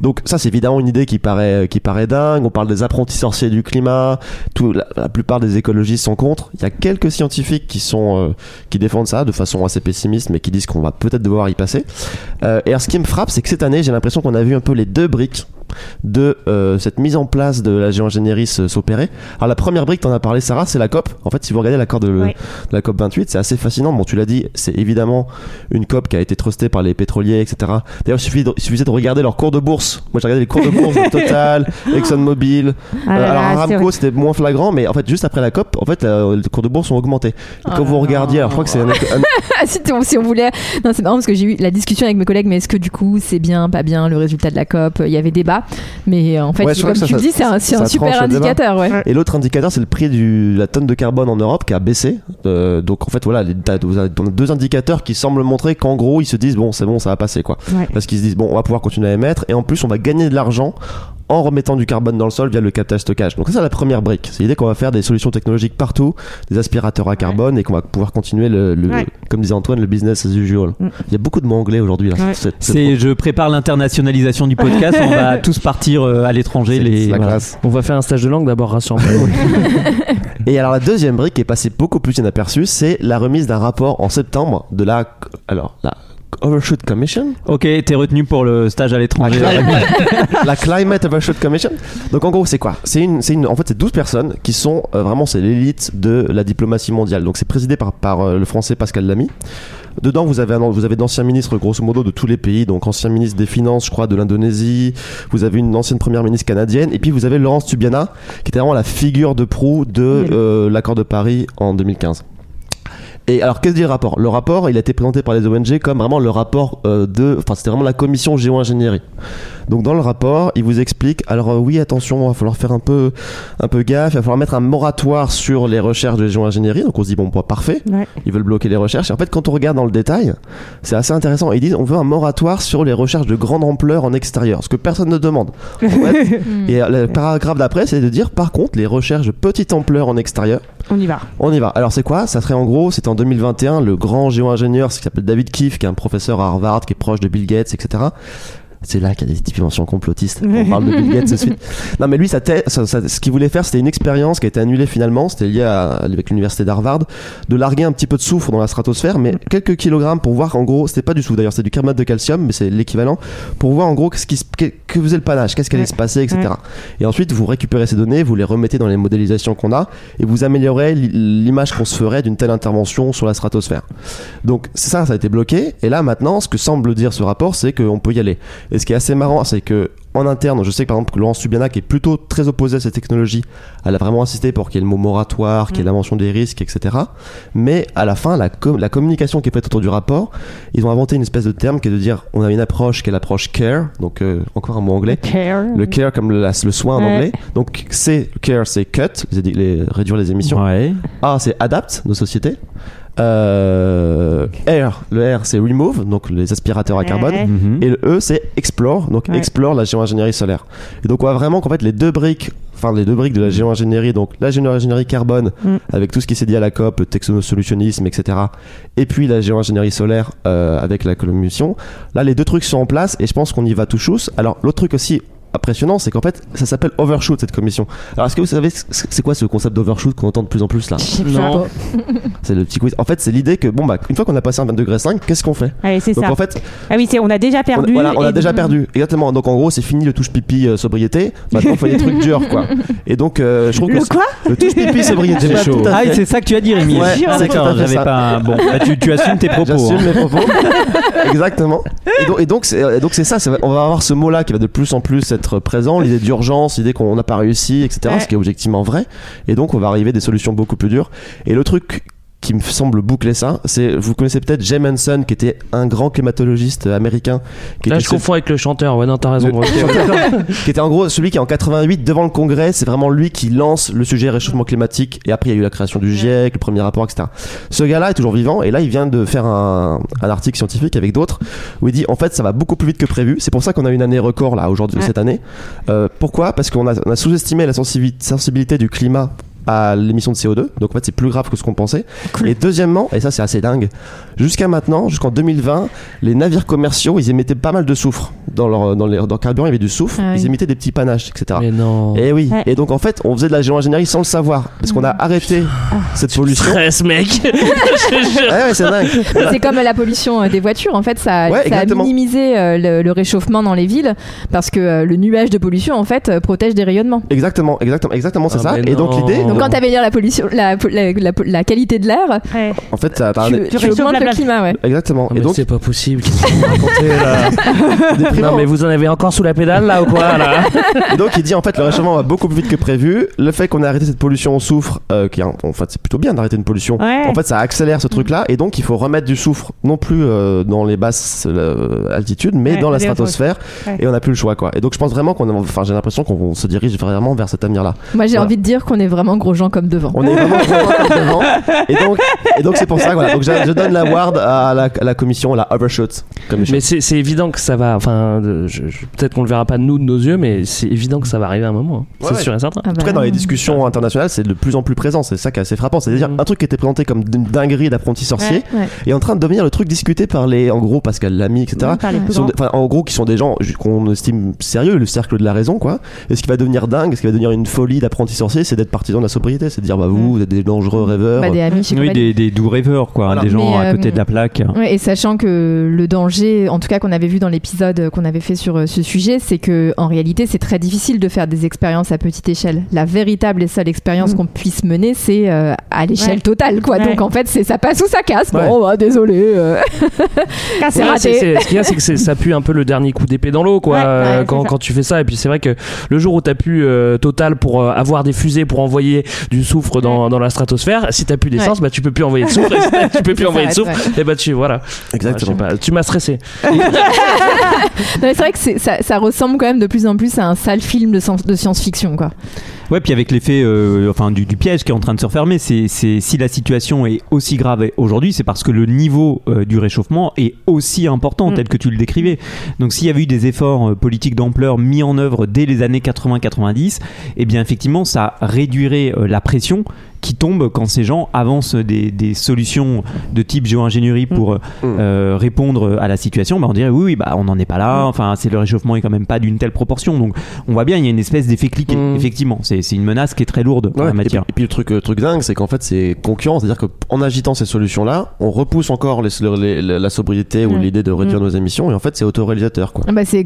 Donc ça c'est évidemment une idée qui paraît qui paraît dingue. On parle des apprentis sorciers du climat. Tout, la, la plupart des écologistes sont contre. Il y a quelques scientifiques qui sont euh, qui défendent ça de façon assez pessimiste, mais qui disent qu'on va peut-être devoir y passer. Euh, et alors, ce qui me frappe, c'est que cette année, j'ai l'impression qu'on a vu un peu les deux briques de euh, cette mise en place de la géo-ingénierie s'opérer. Alors, la première brique, t'en as parlé, Sarah, c'est la COP. En fait, si vous regardez l'accord de, Ouais. de la COP 28, c'est assez fascinant. Bon, tu l'as dit, c'est évidemment une COP qui a été trustée par les pétroliers, etc. D'ailleurs, il, suffisait de regarder leurs cours de bourse. Moi, j'ai regardé les cours de bourse de Total, ExxonMobil. Ah Euh, alors, Aramco, c'était moins flagrant, mais en fait, juste après la COP, en fait, euh, les cours de bourse ont augmenté. Oh quand vous regardiez, alors je crois que c'est un, un- si, on, si on voulait. Non, c'est marrant parce que j'ai eu la discussion avec mes collègues, mais est-ce que du coup c'est bien, pas bien le résultat de la COP? Il y avait débat. Mais euh, en fait, Ouais, comme que tu ça- le dis, c'est un, ça super indicateur. Ouais. Et l'autre indicateur, c'est le prix de la tonne de carbone en Europe qui a baissé. Euh, donc en fait, voilà, on a deux indicateurs qui semblent montrer qu'en gros, ils se disent bon, c'est bon, ça va passer quoi. Ouais. Parce qu'ils se disent bon, on va pouvoir continuer à émettre et en plus, on va gagner de l'argent en remettant du carbone dans le sol via le captage stockage. Donc ça, c'est la première brique. C'est l'idée qu'on va faire des solutions technologiques partout, des aspirateurs à carbone et qu'on va pouvoir continuer le, le- Ouais. comme disait Antoine, le business as usual. Mm. Il y a beaucoup de mots anglais aujourd'hui là. Ouais. C'est- c'est C'est, je prépare l'internationalisation du podcast. On va tous partir euh, à l'étranger. C'est- Les c'est la voilà. On va faire un stage de langue d'abord, rassure-moi. Et alors la deuxième brique qui est passée beaucoup plus inaperçue, c'est la remise d'un rapport en septembre de la alors la Overshoot Commission, Ok, t'es retenu pour le stage à l'étranger. la Climate Overshoot Commission. Donc en gros c'est quoi? C'est une, c'est une, en fait c'est 12 personnes qui sont euh, vraiment c'est l'élite de la diplomatie mondiale. Donc c'est présidé par, par euh, le français Pascal Lamy. Dedans, vous avez, un- vous avez d'anciens ministres, grosso modo, de tous les pays. Donc, ancien ministre des Finances, je crois, de l'Indonésie. Vous avez une ancienne première ministre canadienne. Et puis, vous avez Laurence Tubiana, qui était vraiment la figure de proue de euh, l'accord de Paris en 2015. Et alors, qu'est-ce que dit le rapport? Le rapport, il a été présenté par les ONG comme vraiment le rapport euh, de. Enfin, c'était vraiment la commission géo-ingénierie. Donc, dans le rapport, il vous explique alors, euh, oui, attention, il va falloir faire un peu, un peu gaffe, il va falloir mettre un moratoire sur les recherches de géo-ingénierie. Donc, on se dit, bon, bah, parfait. Ouais. Ils veulent bloquer les recherches. Et en fait, quand on regarde dans le détail, c'est assez intéressant. Ils disent, on veut un moratoire sur les recherches de grande ampleur en extérieur, ce que personne ne demande. En fait, et euh, le paragraphe d'après, c'est de dire, par contre, les recherches de petite ampleur en extérieur, On y va. on y va. Alors c'est quoi? Ça serait en gros, c'était en 2021, le grand géo-ingénieur qui s'appelle David Keefe, qui est un professeur à Harvard, qui est proche de Bill Gates, etc. C'est là qu'il y a des dimensions complotistes. On parle de Bill Gates de suite. Non, mais lui, ça- ça- ce qu'il voulait faire, c'était une expérience qui a été annulée finalement. C'était lié à, avec l'université d'Harvard, de larguer un petit peu de soufre dans la stratosphère, mais quelques kilogrammes pour voir en gros, c'était pas du soufre d'ailleurs, c'est du carbonate de calcium, mais c'est l'équivalent pour voir en gros ce qui, se- que, que faisait le panache, qu'est-ce qui allait se passer, etc. Et ensuite, vous récupérez ces données, vous les remettez dans les modélisations qu'on a, et vous améliorez l'i- l'image qu'on se ferait d'une telle intervention sur la stratosphère. Donc c'est ça, ça a été bloqué. Et là maintenant, ce que semble dire ce rapport, c'est qu'on peut y aller. Et ce qui est assez marrant, c'est que en interne, je sais que par exemple, Laurence Subiana, qui est plutôt très opposée à cette technologie, elle a vraiment insisté pour qu'il y ait le mot moratoire, qu'il y ait la mention des risques, etc. Mais à la fin, la, com- la communication qui est faite autour du rapport, ils ont inventé une espèce de terme qui est de dire on a une approche qui est l'approche care, donc euh, encore un mot anglais. Le care comme le, la- le soin en anglais. Donc C, care, c'est cut, les, les- réduire les émissions. Ouais. A, c'est adapt nos sociétés. Euh, R, le R, c'est remove, donc les aspirateurs à Ouais. carbone. Mhm. Et le E, c'est explore, donc Ouais. explore la géo-ingénierie solaire. Et donc on voit vraiment qu'en fait les deux briques, enfin les deux briques de la géo-ingénierie, donc la géo-ingénierie carbone, Mm. avec tout ce qui s'est dit à la COP, le technosolutionnisme, etc. Et puis la géo-ingénierie solaire euh, avec la commission. Là, les deux trucs sont en place et je pense qu'on y va tout chousse. Alors l'autre truc aussi impressionnant, c'est qu'en fait, ça s'appelle overshoot cette commission. Alors est-ce que vous savez c'est quoi ce concept d'overshoot qu'on entend de plus en plus là Non. C'est le petit quiz. En fait, c'est l'idée que bon bah une fois qu'on a passé un 22 degré 5, qu'est-ce qu'on fait Allez, c'est Donc ça. en fait, Ah oui, c'est on a déjà on, perdu. voilà, on a déjà perdu. Exactement. Donc en gros, c'est fini le touche pipi euh, sobriété. Maintenant, il faut des trucs durs quoi. Et donc euh, je trouve Le que quoi le touche pipi sobriété. C'est chaud. Ah, c'est ça que tu as dit, Rémi. Ouais, Ah, d'accord, j'avais ça. pas. Bon, bah, tu, tu assumes tes propos. J'assume hein. mes propos. Exactement. Et donc, et donc c'est et donc c'est ça. c'est- On va avoir ce mot-là qui va de plus en plus être présent. L'idée d'urgence, l'idée qu'on n'a pas réussi, etc. Ouais. Ce qui est objectivement vrai. Et donc, on va arriver à des solutions beaucoup plus dures. Et le truc qui me semble boucler ça, c'est vous connaissez peut-être Jay Manson, qui était un grand climatologiste américain, qui Là, était je ce- confonds avec le chanteur. Ouais, non, t'as raison. Le- qui était en gros celui qui en 88 devant le Congrès, c'est vraiment lui qui lance le sujet réchauffement climatique et après il y a eu la création du GIEC, le premier rapport, etc. Ce gars-là est toujours vivant et là il vient de faire un, un article scientifique avec d'autres où il dit en fait ça va beaucoup plus vite que prévu. C'est pour ça qu'on a une année record là aujourd'hui Ouais. cette année. Euh, pourquoi? Parce qu'on a, sous-estimé la sensibi- sensibilité du climat à l'émission de CO2 donc en fait c'est plus grave que ce qu'on pensait et deuxièmement et ça c'est assez dingue jusqu'à maintenant jusqu'en 2020 les navires commerciaux ils émettaient pas mal de soufre dans leur dans, les, dans le carburant il y avait du soufre Ah oui. ils émettaient des petits panaches etc Mais non. et oui, Ouais. et donc en fait, on faisait de la géo-ingénierie sans le savoir, parce qu'on a arrêté cette pollution. Stress, mec. Je te jure. Ouais, ouais, c'est dingue. C'est comme la pollution euh, des voitures. En fait, ça, Ouais, ça a minimisé euh, le, le réchauffement dans les villes parce que euh, le nuage de pollution, en fait, protège des rayonnements. Exactement, exactement, exactement, c'est Ah, ça. Et donc l'idée, quand t'améliores la pollution, la, la, la- la qualité de l'air, Ouais. en fait, ça tu, tu réchauffes augmentes la le climat, ouais. Exactement. Oh, Et mais donc, c'est pas possible. Non, mais vous en avez encore sous la pédale là ou quoi là et donc, il dit en fait, le réchauffement va beaucoup plus vite que prévu. Le fait qu'on ait arrêté cette pollution au soufre, euh, qui en en fait, c'est plutôt bien d'arrêter une pollution. Ouais. En fait, ça accélère ce truc-là, et donc il faut remettre du soufre, non plus euh, dans les basses euh, altitudes, mais Ouais, dans la stratosphère, Ouais. et on n'a plus le choix, quoi. Et donc, je pense vraiment qu'on, enfin, j'ai l'impression qu'on se dirige vraiment vers cet avenir-là. Moi, j'ai Voilà. envie de dire qu'on est vraiment gros gens comme devant. On est vraiment comme devant. Et donc, et donc c'est pour ça, voilà. Donc, je, je donne l'award à la, à la commission, la Overshoot Commission. Mais c'est c'est évident que ça va. Enfin, je- je- peut-être qu'on le verra pas de nous de nos yeux, mais c'est évident que ça va arriver à un moment. hein. Ouais, c'est ouais. sûr et certain. Ah bah, En tout cas, dans les discussions internationales, c'est de plus en plus présent. C'est ça qui est assez frappant. C'est-à-dire, Mhm. un truc qui était présenté comme une dinguerie d'apprenti sorcier Ouais. est en train de devenir le truc discuté par les, en gros, Pascal Lamy, etc. Sont enfin, en gros, qui sont des gens qu'on estime sérieux, le cercle de la raison, quoi. Et ce qui va devenir dingue, ce qui va devenir une folie d'apprenti sorcier, c'est d'être partisan de la sobriété. C'est de dire, bah, vous, vous êtes des dangereux rêveurs. Bah, des amis chez Oui, des, des doux rêveurs, quoi. Voilà. Des gens Mais, à côté euh, de la plaque. Ouais, et sachant que le danger, en tout cas qu'on avait vu dans l'épisode qu'on avait fait sur euh, ce sujet, c'est que en réalité c'est très difficile de faire des expériences à petite échelle. La véritable et seule expérience Mm. qu'on puisse mener, c'est euh, à l'échelle Ouais. totale, quoi. Ouais. Donc en fait, c'est ça passe ou ça casse. Ouais. Bon, bah, désolé. euh. c'est Ouais, raté. ce qu'il y a, c'est que ça pue un peu le dernier coup d'épée dans l'eau, quoi, Ouais, ouais, quand, tu fais ça. Et puis c'est vrai que le jour où t'as pu euh, Total pour euh, avoir des fusées pour envoyer du soufre dans, dans la stratosphère, si t'as plus d'essence, bah tu peux plus envoyer de soufre. et si tu peux plus Ça envoyer de soufre. Et bah tu voilà. Exactement. Ouais, pas, tu m'as stressé. Non, mais c'est vrai que ça, ça ressemble quand même de plus en plus à un sale film de, science- de science-fiction, quoi. Ouais, puis avec l'effet euh, enfin, du, du piège qui est en train de se refermer, c'est, c'est- si la situation est aussi grave aujourd'hui, c'est parce que le niveau euh, du réchauffement est aussi important, Mm. tel que tu le décrivais. Donc s'il y avait eu des efforts euh, politiques d'ampleur mis en œuvre dès les années 80-90, eh bien effectivement, ça réduirait euh, la pression qui tombe quand ces gens avancent des, des solutions de type géo-ingénierie pour euh, Mm. euh, répondre à la situation. Bah, on dirait oui, oui bah, on n'en est pas là, Mm. enfin c'est le réchauffement est quand même pas d'une telle proportion. Donc on voit bien, il y a une espèce d'effet cliqué, Mm. effectivement. C'est c'est une menace qui est très lourde en Ouais, la et, matière. puis, et puis le truc, le truc dingue, c'est qu'en fait c'est concurrent, c'est-à-dire qu'en agitant ces solutions-là, on repousse encore les- les- les- la sobriété ou l'idée de réduire Mm. nos émissions, et en fait c'est autoréalisateur quoi. Ah Bah c'est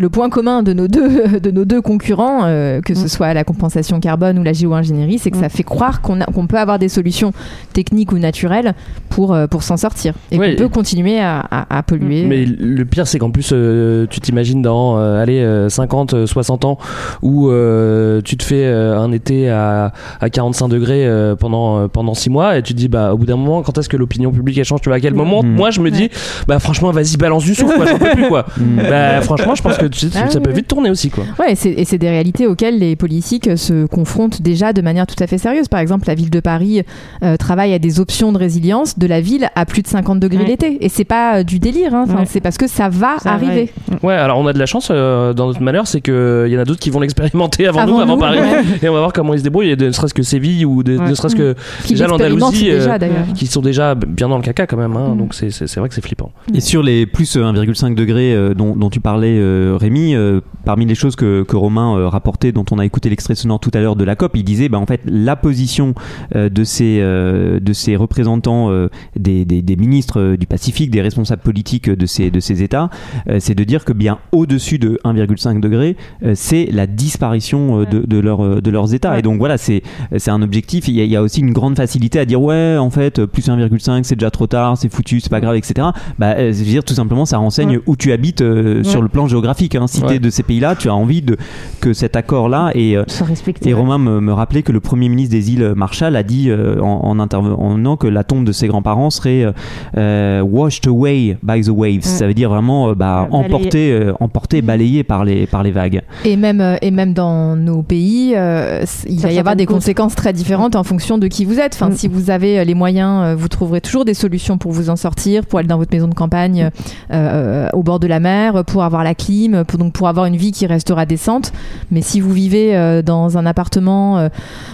le point commun de nos deux, de nos deux concurrents, euh, que ce Mm. soit la compensation carbone ou la géo-ingénierie, c'est que ça fait croire qu'on qu'on peut avoir des solutions techniques ou naturelles pour, euh, pour s'en sortir. Et Ouais. qu'on peut continuer à, à- à polluer. Mais le pire, c'est qu'en plus, euh, tu t'imagines dans euh, allez, euh, 50, euh, 60 ans où euh, tu te fais euh, un été à, à 45 degrés euh, pendant, euh, pendant 6 mois et tu te dis, bah, au bout d'un moment, quand est-ce que l'opinion publique elle change Tu vois, à quel moment Mm. Moi, je me dis, bah, franchement, vas-y, balance du souffle, quoi, j'en peux plus, quoi. Mm. bah, franchement, je pense que tu sais, Ah ça oui, peut vite tourner aussi, quoi. Ouais, et c'est des réalités auxquelles les politiques se confrontent déjà de manière tout à fait sérieuse. Par exemple, la ville de Paris euh, travaille à des options de résilience de la ville à plus de 50 degrés Ouais. l'été. Et c'est pas euh, du délire, hein. Enfin, Ouais. c'est parce que ça va Ça arriver. Ouais, alors on a de la chance euh, dans notre malheur, c'est qu'il y en a d'autres qui vont l'expérimenter avant, Avant nous, avant nous, Paris. ouais. Et on va voir comment ils se débrouillent, et de- ne serait-ce que Séville ou de- Ouais. ne serait-ce que Qui déjà l'Andalousie. euh, qui sont déjà bien dans le caca quand même, hein, Mm. donc c'est vrai que c'est flippant. Et sur les plus euh, 1,5 degrés euh, dont, dont tu parlais, euh, Rémi, euh, parmi les choses que, que Romain euh, rapportait, dont on a écouté l'extrait sonore tout à l'heure de la COP, il disait bah, en fait la position de, ces, euh, de ces représentants euh, des, des, des ministres euh, du Pacifique, des responsables politiques de ces, de ces États, euh, c'est de dire que bien au-dessus de 1,5 degré, euh, c'est la disparition euh, de, de, leur, euh, de leurs États. Et donc voilà, c'est c'est un objectif. Il y, a, il y a aussi une grande facilité à dire ouais, en fait, plus 1,5, c'est déjà trop tard, c'est foutu, c'est pas grave, etc. Bah, euh, je veux dire, tout simplement, ça renseigne où tu habites euh, sur le plan géographique. Hein. Si Ouais. t'es de ces pays-là, tu as envie de, que cet accord-là et euh, Soit respecté. et Romain me, me rappelait que le premier ministre des îles Marshall a dit euh, en, en intervenant que la tombe de ses grands-parents serait euh, euh, washed away by the waves. Ça veut dire vraiment euh, bah, emporté, euh, emporté, balayé par les, par les vagues. Et même, et même dans nos pays, euh, il va y avoir des conséquences très différentes en fonction de qui vous êtes. Enfin, Mm. Si vous avez les moyens, vous trouverez toujours des solutions pour vous en sortir, pour aller dans votre maison de campagne au bord de la mer, pour avoir la clim, pour, donc pour avoir une vie qui restera décente. Mais si vous vivez euh, dans un appartement euh,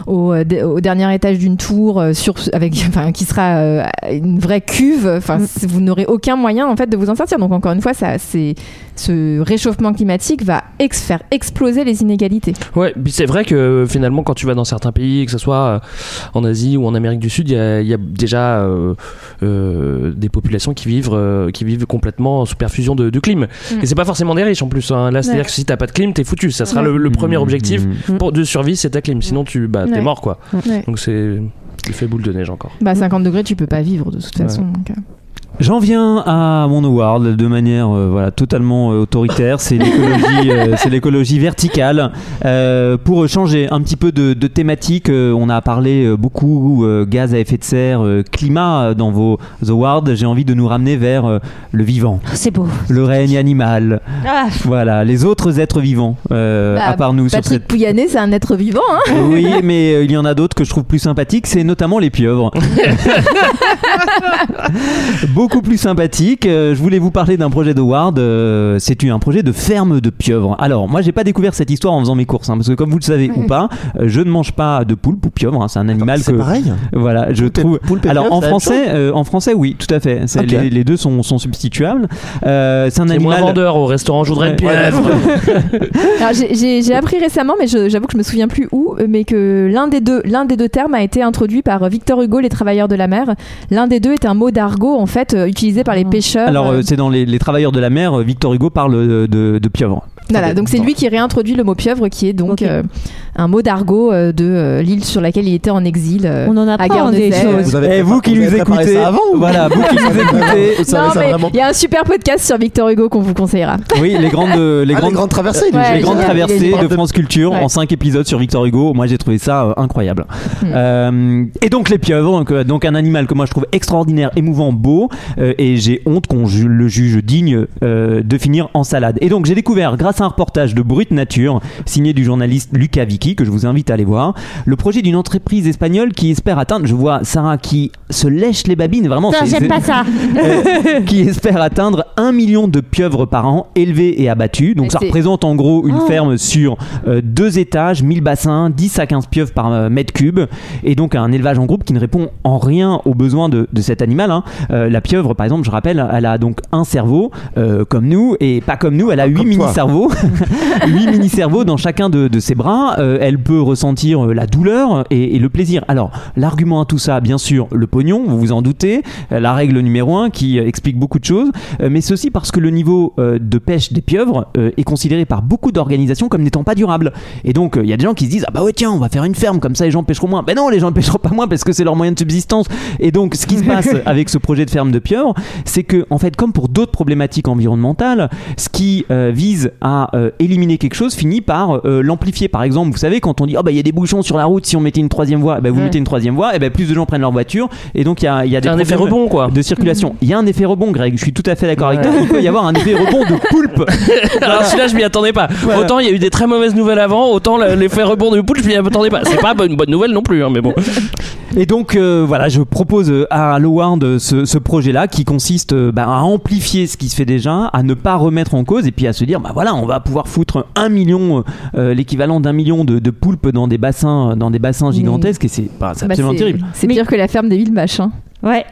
au, au dernier étage d'une tour, euh, sur, avec, enfin, qui sera euh, une vraie cuve, enfin, Mm. vous n'aurez aucun moyen en fait de vous en sortir. Donc encore une fois, ça, c'est ce réchauffement climatique va ex- faire exploser les inégalités. Ouais, c'est vrai que finalement, quand tu vas dans certains pays, que ce soit euh, en Asie ou en Amérique du Sud, il y a, il y a déjà euh, euh, des populations qui vivent, euh, qui vivent complètement sous perfusion de, de clim. Mm. Et c'est pas forcément des riches en plus. hein. Là, c'est-à-dire Ouais. que si t'as pas de clim, t'es foutu. Ça sera Ouais. le, le premier objectif Mm. pour, de survie, c'est ta clim. Sinon, tu bah, t'es Ouais. mort quoi. Ouais. Donc c'est l'effet boule de neige encore. Bah 50 degrés, tu peux pas vivre de toute façon. donc, euh. J'en viens à mon award de manière euh, voilà totalement euh, autoritaire. C'est l'écologie, euh, c'est l'écologie verticale. Euh, pour changer un petit peu de, de thématique, euh, on a parlé beaucoup euh, gaz à effet de serre, euh, climat dans vos awards. J'ai envie de nous ramener vers euh, le vivant, C'est beau. le règne animal. Ah, Voilà, les autres êtres vivants euh, Bah, à part nous Patrick cette. Pouyanné, c'est un être vivant. Hein Oui, mais euh, il y en a d'autres que je trouve plus sympathiques, c'est notamment les pieuvres. Beaucoup plus sympathique. Euh, je voulais vous parler d'un projet de Ward. euh, c'est un projet de ferme de pieuvres. Alors, moi, j'ai pas découvert cette histoire en faisant mes courses, hein, parce que comme vous le savez ou pas, euh, je ne mange pas de poulpe ou pieuvre. hein, c'est un animal C'est que pareil. voilà, je Poulpe et- trouve. poulpe et Alors pieuvre, en c'est la même français, euh, en français, oui, tout à fait. C'est- Ok. Les, les deux sont, sont substituables. Euh, c'est un C'est moins animal. vendeur au restaurant, je voudrais une Ouais. pieuvre. Alors, j'ai- J'ai j'ai appris récemment, mais je- j'avoue que je me souviens plus où, euh, mais que l'un des deux, l'un des deux termes a été introduit par Victor Hugo, les travailleurs de la mer. L'un des deux est un mot d'argot en fait euh, utilisé par les pêcheurs. Alors, euh, euh, c'est dans les, les travailleurs de la mer. Victor Hugo parle de, de pieuvre. Voilà, donc c'est lui qui réintroduit le mot pieuvre, qui est donc euh, un mot d'argot euh, de euh, l'île sur laquelle il était en exil. euh, on en à apprend des choses. Vous avez Et Eh, vous qui vous nous écoutez, avant voilà, vous qui nous écoutez, il y a un super podcast sur Victor Hugo qu'on vous conseillera. oui, les grandes, les Ah, grandes, les grandes traversées. Ouais, les grandes traversées de France Culture Ouais. en 5 épisodes sur Victor Hugo. Moi, j'ai trouvé ça incroyable. Hmm. Et donc les pieuvres, donc, donc un animal que moi je trouve extraordinaire, émouvant, beau, et j'ai honte qu'on le juge digne de finir en salade. Et donc j'ai découvert, grâce à un reportage de Brut Nature, signé du journaliste Lucas Vicky, que je vous invite à aller voir, le projet d'une entreprise espagnole qui espère atteindre, je vois Sarah qui se lèche les babines, vraiment, Ça, c'est- j'aime pas ça. euh, qui espère atteindre un million de pieuvres par an élevées et abattues. Donc ça c'est- représente en gros une Oh. ferme sur euh, deux étages, 1000 bassins, 10 à 15 pieuvres par euh, mètre cube, et donc un élevage en groupe qui ne répond en rien aux besoins de, de cet animal. hein. Euh, la pieuvre, par exemple, je rappelle, elle a donc un cerveau euh, comme nous, et pas comme nous, elle a huit comme toi. mini-cerveaux. Mini-cerveaux, 8 mini-cerveaux dans chacun de, de ses bras. Euh, elle peut ressentir euh, la douleur et, et le plaisir. Alors, l'argument à tout ça, bien sûr, le pognon, vous vous en doutez, euh, la règle numéro 1 qui explique beaucoup de choses, mais c'est aussi parce que le niveau de pêche des pieuvres est considéré par beaucoup d'organisations comme n'étant pas durable. Et donc, il y a des gens qui se disent, ah bah ouais, tiens, on va faire une ferme, comme ça les gens pêcheront moins. Ben non, les gens ne pêcheront pas moins parce que c'est leur moyen de subsistance. Et donc, ce qui se passe avec ce projet de ferme de pieuvres, c'est que, en fait, comme pour d'autres problématiques environnementales, ce qui euh, vise à euh, éliminer quelque chose finit par euh, l'amplifier. Par exemple, vous savez, quand on dit, oh bah il y a des bouchons sur la route, si on mettait une troisième voie, eh ben, vous Ouais. mettez une troisième voie, et ben plus de gens prennent leur voiture, et donc il y a, il y a des un effet rebond, quoi. de circulation. Il y a un effet rebond, Greg. Je suis tout à fait d'accord avec toi. Il peut y avoir un effet rebond de poulpe. Alors celui-là, je m'y attendais pas. Autant il y a eu des très mauvaises nouvelles avant, autant le- l'effet rebond de poule, je m'y attendais pas. C'est pas une bonne nouvelle non plus, hein, mais bon. Et donc euh, voilà, je propose euh, à Loward ce, ce projet-là qui consiste euh, bah, à amplifier ce qui se fait déjà, à ne pas remettre en cause et puis à se dire bah voilà, on va pouvoir foutre un million, euh, l'équivalent d'un million de, de poulpes dans des bassins, dans des bassins gigantesques et c'est bah, Bah, absolument terrible. C'est pire que la ferme des villes machin. Ouais.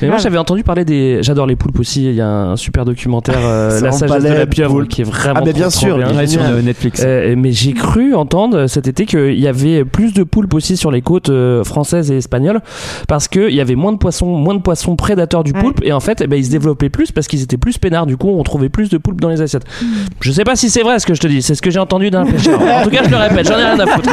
Mais moi Ah. j'avais entendu parler des. J'adore les poulpes aussi. Il y a un super documentaire, euh, La sagesse de la pieuvre, poulpe. qui est vraiment. Ah, mais trop, bien trop sûr, bien. il est Ouais, sur Netflix. Euh, mais j'ai cru entendre cet été qu'il y avait plus de poulpes aussi sur les côtes euh, françaises et espagnoles parce qu'il y avait moins de poissons, moins de poissons prédateurs du Ouais. poulpe et en fait eh ben, ils se développaient plus parce qu'ils étaient plus peinards. Du coup, on trouvait plus de poulpes dans les assiettes. Je sais pas si c'est vrai ce que je te dis, c'est ce que j'ai entendu d'un pêcheur. En tout cas, je le répète, j'en ai rien à foutre.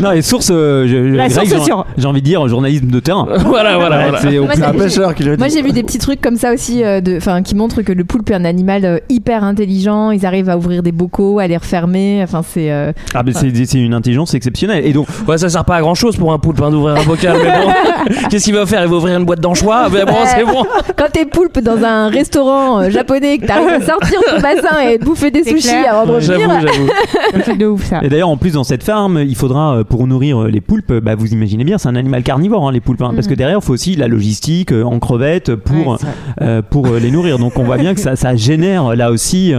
Non, et source, euh, je- je- La Greg, source j'ai- sûre. j'ai envie de dire journalisme de terrain. voilà, voilà, voilà. c'est au Un pêcheur qui le dit. Moi j'ai vu des petits trucs comme ça aussi, euh, de, qui montrent que le poulpe est un animal euh, hyper intelligent. Ils arrivent à ouvrir des bocaux, à les refermer. Enfin c'est. euh, Ah, mais c'est c'est une intelligence exceptionnelle. Et donc, Ouais, ça sert pas à grand chose pour un poulpe hein, d'ouvrir un bocal, mais bon. Qu'est-ce qu'il va faire? Il va ouvrir une boîte d'anchois? Mais bon, c'est bon. Quand t'es poulpe dans un restaurant euh, japonais, que t'arrives à sortir ton bassin et de bouffer des C'est sushis clair. avant de revenir. J'avoue, j'avoue. Un truc de ouf ça. Et d'ailleurs, en plus, dans cette ferme, il faudra, euh, pour nourrir euh, les poulpes, bah, vous imaginez bien, c'est un animal carnivore, hein, les poulpes. hein, Parce que derrière, il faut aussi la logistique euh, en crevettes pour, Ouais, euh, pour euh, les nourrir. Donc, on voit bien que ça, ça génère là aussi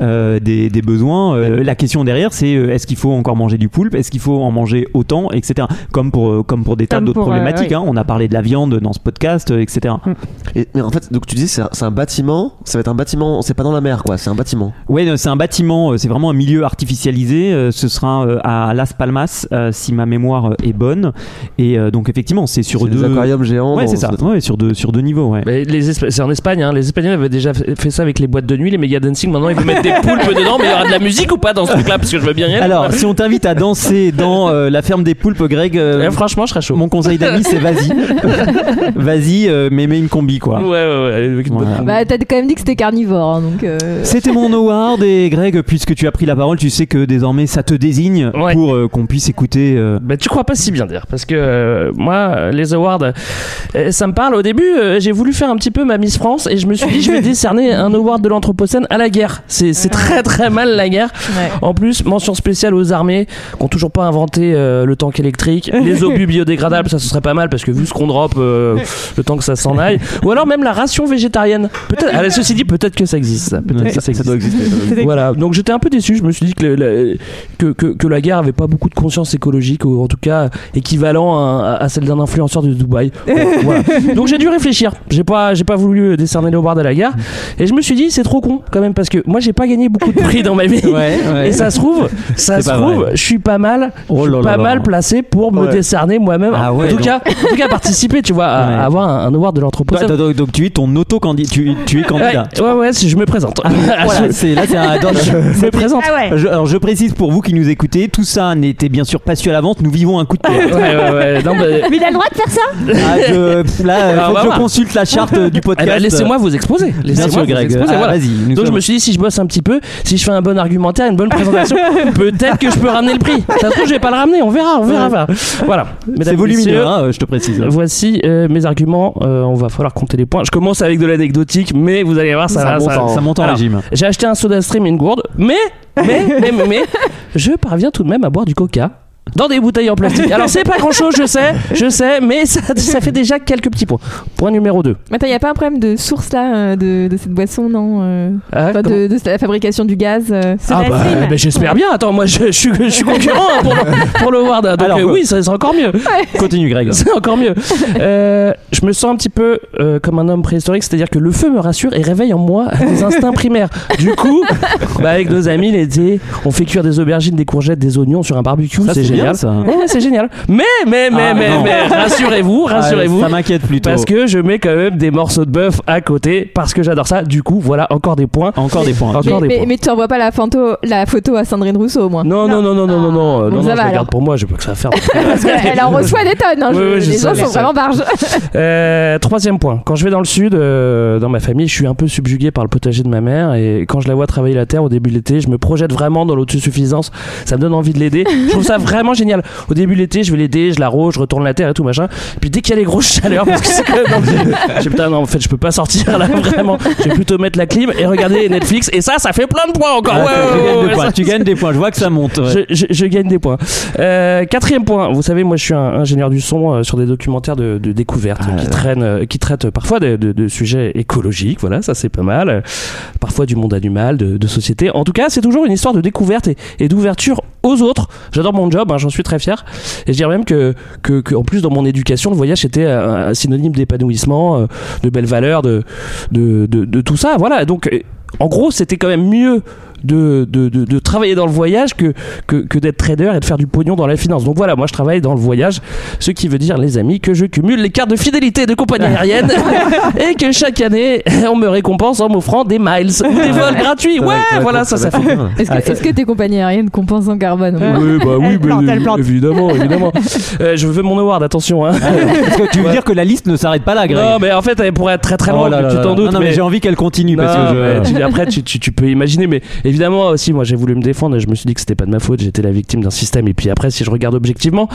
euh, des, des besoins. Euh, la question derrière, c'est est-ce qu'il faut encore manger du poulpe? Est-ce qu'il faut en manger autant Etc. Comme pour, comme pour des tas d'autres euh, problématiques. ouais. hein. On a parlé de la viande dans ce podcast, etc. Et- mais en fait, donc tu dis c'est un, c'est un bâtiment, ça va être un bâtiment, c'est pas dans la mer quoi, c'est un bâtiment. Non, c'est un bâtiment, c'est vraiment un milieu artificialisé. Ce sera à Las Palmas, si ma mémoire est bonne. Et donc effectivement, c'est sur C'est des deux. aquariums géants. Ouais, c'est ça. Ouais, sur deux, sur deux niveaux. Ouais. Mais les Espa- c'est en Espagne, hein. les Espagnols avaient déjà fait fait ça avec les boîtes de nuit, les méga dancing. Maintenant, ils veulent mettre des poulpes dedans, mais il y aura de la musique ou pas dans ce truc-là? Parce que je veux bien y aller. Alors, si on t'invite à danser dans euh, la ferme des poulpes, Greg, euh, Eh, franchement, je serais chaud. mon conseil d'amis, c'est vas-y. vas-y, euh, mais mets une combi, quoi. Ouais, ouais, ouais. avec une bonne Voilà. combi. Bah t'as quand même dit que c'était carnivore, hein, donc. euh, C'était mon award et Greg, puisque tu as pris la parole, tu sais que désormais ça te désigne Ouais. pour euh, qu'on puisse écouter. euh, Bah, tu crois pas si bien dire parce que euh, moi euh, les awards ça me parle au début euh, j'ai voulu faire un petit peu ma Miss France et je me suis dit je vais décerner un award de l'anthropocène à la guerre c'est c'est très très mal la guerre ouais. en plus mention spéciale aux armées qui ont toujours pas inventé euh, le tank électrique les obus biodégradables ça ce serait pas mal parce que vu ce qu'on drop euh, le temps que ça s'en aille ou alors même la ration végétarienne peut-être ceci dit peut-être que ça existe ça. peut-être Ouais, que ça existe doit exister. ça doit exister. voilà, donc j'étais un peu déçu. Je me suis dit que, la- que, que, que la guerre avait pas beaucoup de conscience écologique, ou en tout cas équivalent à, à celle d'un influenceur de Dubaï. Bon, voilà. Donc j'ai dû réfléchir. J'ai pas, j'ai pas voulu décerner le award à la guerre. Et je me suis dit, c'est trop con quand même, parce que moi j'ai pas gagné beaucoup de prix dans ma vie. Ouais, ouais. Et ça se trouve, ça se pas trouve, je suis pas mal, Oh je suis là pas là là. mal placé pour me Ouais. décerner moi-même. Ah ouais, en, tout donc- cas, en tout cas, participer, tu vois, à, Ouais. à avoir un, un award de Donc, l'anthropocène. donc, donc, tu es ton auto-candidat. Tu, tu es candidat. Ouais, ouais, ouais, si je me présente. Voilà, c'est là, c'est un. dans- je me présente. Ah ouais. Je- alors je précise pour vous qui nous écoutez, tout ça n'était bien sûr pas su à l'avance. Nous vivons un coup de théâtre. Ouais, ouais, ouais. Non, bah, Mais il a le droit de faire ça Ah, je- là, euh, Ah, faut que je consulte la charte euh, du eh podcast. ben, laissez-moi vous exposer. Bien Laissez-moi vous Greg. exposer, Ah, voilà. Vas-y. nous Donc je me suis dit si je bosse un petit peu, si je fais un bon argumentaire, une bonne présentation, peut-être que je peux ramener le prix. Ça se trouve je vais pas le ramener, on verra, on verra. Voilà. C'est volumineux, hein, euh, je te précise. Voici euh, mes arguments. Euh, on va falloir compter les points. Je commence avec de l'anecdotique, mais vous allez voir ça, Ça va, monte ça- en- Ça monte en Alors, régime. J'ai acheté un soda stream et une gourde, mais mais mais mais, mais je parviens tout de même à boire du coca dans des bouteilles en plastique. Alors c'est pas grand chose, je sais, je sais, mais ça, ça fait déjà quelques petits points. Point numéro 2. Attends, il n'y a pas un problème de source là euh, de, de cette boisson, non euh, Ah, enfin, de, de la fabrication du gaz euh. Ah bah, bah, j'espère bien. Attends, moi je, je suis, je suis concurrent hein, pour, le, pour le Ward. Donc Alors, euh, oui, ça- c'est encore mieux. Continue, Greg. C'est encore mieux. Euh, je me sens un petit peu euh, comme un homme préhistorique, c'est-à-dire que le feu me rassure et réveille en moi des instincts primaires. Du coup, bah, avec nos amis l'été, on fait cuire des aubergines, des courgettes, des oignons sur un barbecue. C'est génial. ça. Ouais, ouais, c'est génial. Mais, mais, mais, Ah, mais, non. mais, rassurez-vous, rassurez-vous. Ah, ça m'inquiète plutôt. Parce que je mets quand même des morceaux de bœuf à côté parce que j'adore ça. Du coup, voilà encore des points. Encore des points. Encore mais, des mais, points. mais tu envoies pas la photo, la photo à Sandrine Rousseau au moins Non, non, non, non, non, non, non, euh, Bon, non, ça non, va, je alors. garde pour moi, j'ai pas que ça à faire. Parce qu'elle en reçoit des tonnes, hein, Ouais, je- ouais, je les sais, gens je sont sais. vraiment barges. Euh, troisième point. Quand je vais dans le sud, euh, dans ma famille, je suis un peu subjugué par le potager de ma mère et quand je la vois travailler la terre au début de l'été, je me projette vraiment dans l'autosuffisance. Ça me donne envie de l'aider. Je trouve ça vraiment génial. Au début de l'été, je vais l'aider, je l'arrose, je retourne la terre et tout machin. Puis dès qu'il y a les grosses chaleurs, parce que c'est quand même. Putain, non, en fait, je peux pas sortir là vraiment. Je vais plutôt mettre la clim et regarder Netflix et ça, ça fait plein de points encore. Ah, Ouais, tu, ouais, gagnes ouais, des points. ça- tu gagnes des points. Je vois que ça monte. ouais. je, je- je gagne des points. Euh, quatrième point. Vous savez, moi, je suis un ingénieur du son euh, sur des documentaires de, de découverte Ah qui, traînent, euh, qui traitent parfois de, de- de sujets écologiques. Voilà, ça c'est pas mal. Parfois du monde animal, de, de société. En tout cas, c'est toujours une histoire de découverte et, et d'ouverture aux autres. J'adore mon job, hein, j'en suis très fier. Et je dirais même que, que, en plus, dans mon éducation, le voyage était un, un synonyme d'épanouissement, euh, de belles valeurs, de, tout ça. Voilà. Donc, euh, en gros, c'était quand même mieux de, de, de, de travailler dans le voyage que, que, que d'être trader et de faire du pognon dans la finance. Donc voilà, moi je travaille dans le voyage, ce qui veut dire, les amis, que je cumule les cartes de fidélité de compagnie aérienne et que chaque année, on me récompense en m'offrant des miles ou des vols gratuits. Ouais, voilà, ça, ça fait. Est-ce que, Ah, est-ce que tes compagnies aériennes compensent en carbone Oui, bah oui, mais- évidemment, évidemment. Euh, je veux mon award, attention. Hein. Parce que tu veux dire que la liste ne s'arrête pas là, Greg Non, mais en fait, elle pourrait être très très Oh longue, tu t'en doutes. Non, non, mais, mais- j'ai envie qu'elle continue parce que je. mais tu- après, tu, tu- tu peux imaginer, mais évidemment aussi, moi j'ai voulu me défendre et je me suis dit que c'était pas de ma faute, j'étais la victime d'un système. Et puis après, si je regarde objectivement,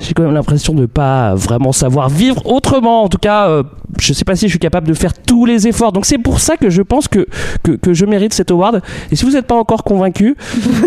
j'ai quand même l'impression de pas vraiment savoir vivre autrement. En tout cas, euh, je sais pas si je suis capable de faire tous les efforts. Donc c'est pour ça que je pense que, que, que je mérite cet award. Et si vous n'êtes pas encore convaincu,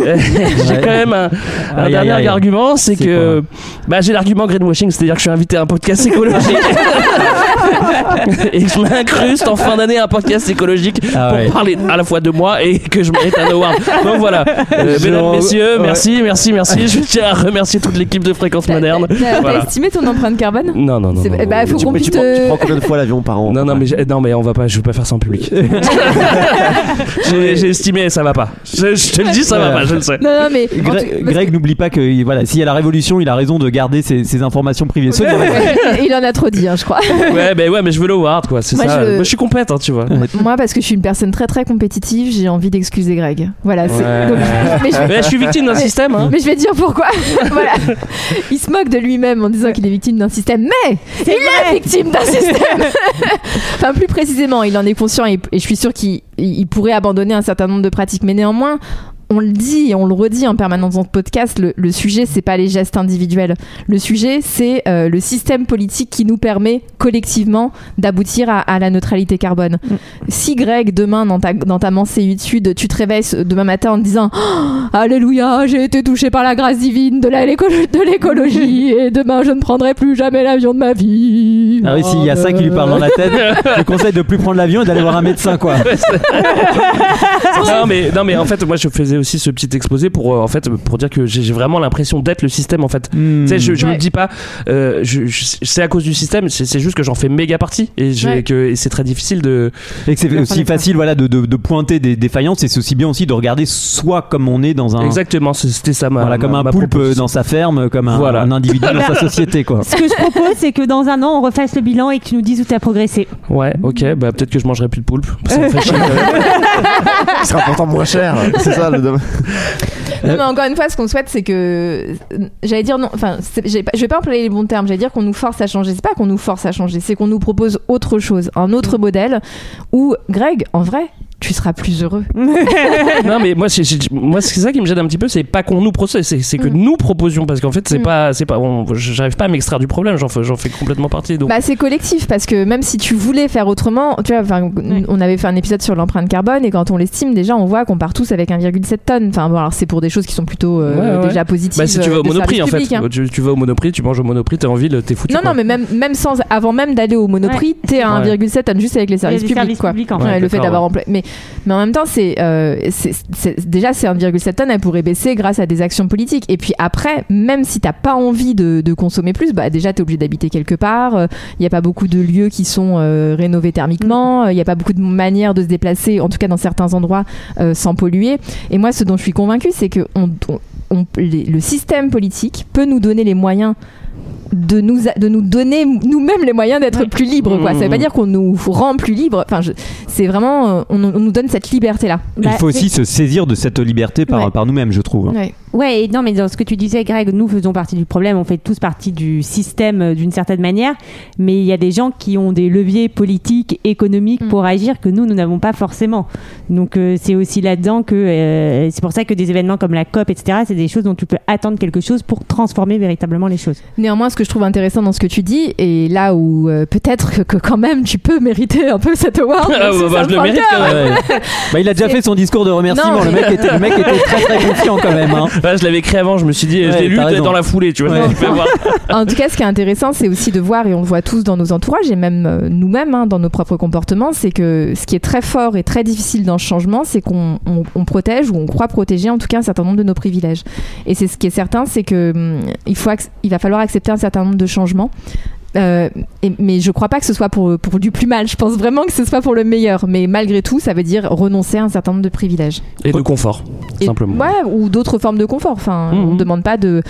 euh, j'ai quand même un, un Aïe, dernier aïe, argument, c'est C'est que bah, j'ai l'argument greenwashing, c'est-à-dire que je suis invité à un podcast écologique. et que je m'incruste en fin d'année à un podcast écologique Ah pour ouais. parler à la fois de moi et que je mérite un award. Donc voilà, Euh, mesdames, messieurs, ouais. merci, merci, merci. Je tiens à remercier toute l'équipe de Fréquence Moderne. T'as Voilà. estimé ton empreinte carbone Non, non, non. C'est- non, bah, non, faut tu- qu'on Mais puisse tu, prends, tu prends combien de fois l'avion par an non, non, mais, non, mais on va pas, je veux pas faire ça en public. j'ai j'ai estimé, ça va pas. Je, je te le dis, ça va pas, je le sais. Non, non, mais. Greg, n'oublie pas que voilà, s'il y a la révolution, il a raison de garder ses, ses informations privées. Il en a trop dit, hein, je crois. Ouais, mais ouais, mais je veux quoi. C'est Moi, ça. je- Moi, je suis complète, hein, tu vois. Moi, parce que je suis une personne très très compétitive, j'ai envie d'excuser Greg. Voilà, c'est. Ouais. donc- mais, je, Mais je suis victime d'un Mais- système, hein. mais je vais te dire pourquoi. voilà. Il se moque de lui-même en disant qu'il est victime d'un système, mais il est victime d'un système. enfin, plus précisément, il en est conscient et, et je suis sûr qu'il il pourrait abandonner un certain nombre de pratiques, mais néanmoins. On le dit et on le redit en permanence dans ce podcast, le, le sujet c'est pas les gestes individuels. Le sujet c'est euh, le système politique qui nous permet collectivement d'aboutir à, à la neutralité carbone. Si Greg demain dans ta, dans ta tu te réveilles ce- demain matin en te disant Oh, Alléluia, j'ai été touché par la grâce divine de la- l'écolo- de l'écologie et demain je ne prendrai plus jamais l'avion de ma vie. Ah oui, s'il y a ça qui lui parle dans la tête, je conseille de plus prendre l'avion et d'aller voir un médecin, quoi. non mais non mais en fait moi je faisais aussi ce petit exposé pour euh, en fait pour dire que j'ai vraiment l'impression d'être le système en fait. Hmm. Tu sais, je, je Ouais. me dis pas, euh, je, je- c'est à cause du système, c'est c'est juste que j'en fais méga partie et, Ouais. que, et c'est très difficile de. Et que c'est aussi facile voilà, de, de, de pointer des défaillances et c'est aussi bien aussi de regarder soi comme on est dans un. Exactement, c'était ça ma. Voilà, comme ma- un ma poulpe proposition. dans sa ferme, comme un, Voilà. un individu dans sa société, quoi. Ce que je propose, c'est que dans un an, on refasse le bilan et que tu nous dises où tu as progressé. Ouais, ok, bah peut-être que je mangerai plus de poulpe. Ça me chier. quand même. Il sera pourtant moins cher. C'est ça le dommage. Non, mais encore une fois, ce qu'on souhaite, c'est que. J'allais dire non. Enfin, je vais pas employer les bons termes. J'allais dire qu'on nous force à changer. C'est pas qu'on nous force à changer, c'est qu'on nous propose autre chose, un autre modèle où, Greg, en vrai, tu seras plus heureux. non mais moi c'est c'est- moi c'est ça qui me gêne un petit peu c'est pas qu'on nous processe c'est c'est que Mm. nous proposions parce qu'en fait c'est Mm. pas c'est pas on- j'arrive pas à m'extraire du problème j'en fais j'en fais complètement partie donc Bah, c'est collectif parce que même si tu voulais faire autrement, tu vois, enfin, on avait fait un épisode sur l'empreinte carbone et quand on l'estime, déjà, on voit qu'on part tous avec 1,7 tonnes. Enfin, bon, alors c'est pour des choses qui sont plutôt euh, Ouais, ouais. déjà positives. bah si tu vas euh, au de Monoprix en fait public, hein. tu, tu vas au Monoprix tu manges au Monoprix t'es en ville t'es foutu Non, quoi. non, mais même, même sans, avant même d'aller au Monoprix, t'es à Ouais. 1,7 tonnes juste avec les services les publics, services quoi. publics, en Ouais, fait. le fait d'avoir ouais. Mais, mais en même temps, c'est, euh, déjà, ces 1,7 tonnes, elles pourraient baisser grâce à des actions politiques. Et puis après, même si t'as pas envie de, consommer plus, bah déjà, t'es obligé d'habiter quelque part. Il n'y a pas beaucoup de lieux qui sont euh, rénovés thermiquement. Il n'y a pas beaucoup de manières de se déplacer, en tout cas dans certains endroits, euh, sans polluer. Et moi, ce dont je suis convaincue, c'est que le système politique peut nous donner les moyens de nous, a- de nous donner nous-mêmes les moyens d'être plus libres. Quoi. Ça veut pas Mmh. dire qu'on nous rend plus libres. Enfin, c'est vraiment, euh, on, on nous donne cette liberté-là. Il Bah, faut aussi se saisir de cette liberté par, Ouais. par nous-mêmes, je trouve. Ouais. Ouais, et non, mais dans ce que tu disais, Greg, nous faisons partie du problème, on fait tous partie du système euh, d'une certaine manière, mais il y a des gens qui ont des leviers politiques, économiques Mm. pour agir que nous, nous n'avons pas forcément. Donc euh, c'est aussi là-dedans que euh, c'est pour ça que des événements comme la COP, etc., c'est des choses dont tu peux attendre quelque chose pour transformer véritablement les choses. Néanmoins, ce que je trouve intéressant dans ce que tu dis, et là où euh, peut-être que, que quand même tu peux mériter un peu cet award. Ah, bah, ça je le mérite quand même. Ouais. Bah, il a déjà fait son discours de remerciement. Non, le, mec était, le mec était très très confiant quand même. hein. Ouais, je l'avais écrit avant je me suis dit je Ouais, l'ai lu dans la foulée tu vois Ouais. tu peux voir. En tout cas, ce qui est intéressant, c'est aussi de voir, et on le voit tous dans nos entourages, et même euh, nous-mêmes, hein, dans nos propres comportements, c'est que ce qui est très fort et très difficile dans ce changement, c'est qu'on on- on protège, ou on croit protéger, en tout cas, un certain nombre de nos privilèges. Et c'est ce qui est certain, c'est que hum, il, faut ac- il va falloir accepter un certain nombre de changements. Euh, et- mais je crois pas que ce soit pour, pour du plus mal. Je pense vraiment que ce soit pour le meilleur. Mais malgré tout, ça veut dire renoncer à un certain nombre de privilèges. et de confort Et- simplement Ouais, ou d'autres formes de confort. Enfin, on Mhm. ne demande pas de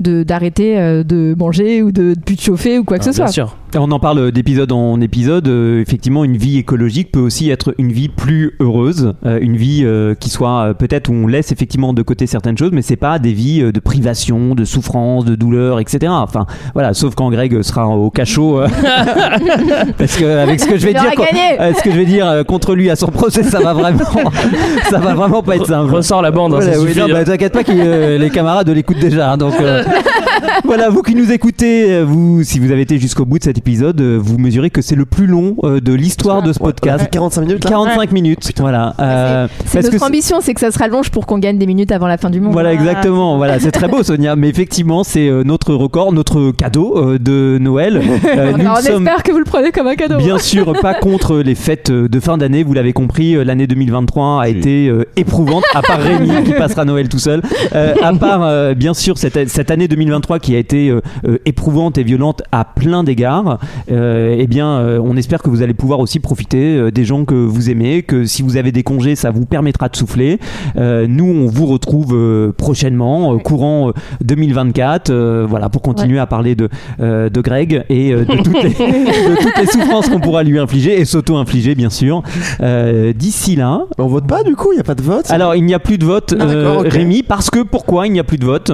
d'arrêter euh, de manger ou de, de plus de chauffer ou quoi que Ah, ce soit. bien sûr On en parle d'épisode en épisode. euh, effectivement, une vie écologique peut aussi être une vie plus heureuse, euh, une vie euh, qui soit euh, peut-être où on laisse effectivement de côté certaines choses, mais c'est pas des vies euh, de privation, de souffrance, de douleur, etc. Enfin, voilà, sauf quand Greg sera au cachot, euh, parce que avec ce que je vais dire, euh, ce que je vais dire euh, contre lui à son procès, ça va vraiment, ça va vraiment pas être simple. ressort la bande hein, ça oui, suffit, non, hein. bah, t'inquiète pas que euh, les camarades l'écoutent déjà. hein, donc euh, voilà, vous qui nous écoutez, euh, vous, si vous avez été jusqu'au bout de cet épisode, euh, vous mesurez que c'est le plus long euh, de l'histoire de ce podcast. fait 45 minutes là 45 minutes, voilà. euh, C'est que notre ambition, c'est que ça se rallonge pour qu'on gagne des minutes avant la fin du monde. Voilà, exactement. Voilà, c'est très beau, Sonia. Mais effectivement, c'est euh, notre record, notre cadeau euh, de Noël. Euh, nous on sommes espère que vous le prenez comme un cadeau. Bien sûr, pas contre les fêtes de fin d'année. Vous l'avez compris, l'année 2023 a été euh, éprouvante, à part Rémi qui passera Noël tout seul. Euh, à part, euh, bien sûr, cette, cette année 2023 qui a été euh, euh, éprouvante et violente à plein d'égards. Euh, eh bien, euh, on espère que vous allez pouvoir aussi profiter euh, des gens que vous aimez, que si vous avez des congés, ça vous permettra de souffler. Euh, nous, on vous retrouve euh, prochainement, euh, courant euh, 2024, euh, voilà, pour continuer à parler de, euh, de Greg et euh, de toutes les, de toutes les souffrances qu'on pourra lui infliger et s'auto-infliger, bien sûr. Euh, D'ici là, on vote pas du coup, il y a pas de vote? alors il n'y a plus de vote, Ah, euh. Rémi, parce que pourquoi il n'y a plus de vote?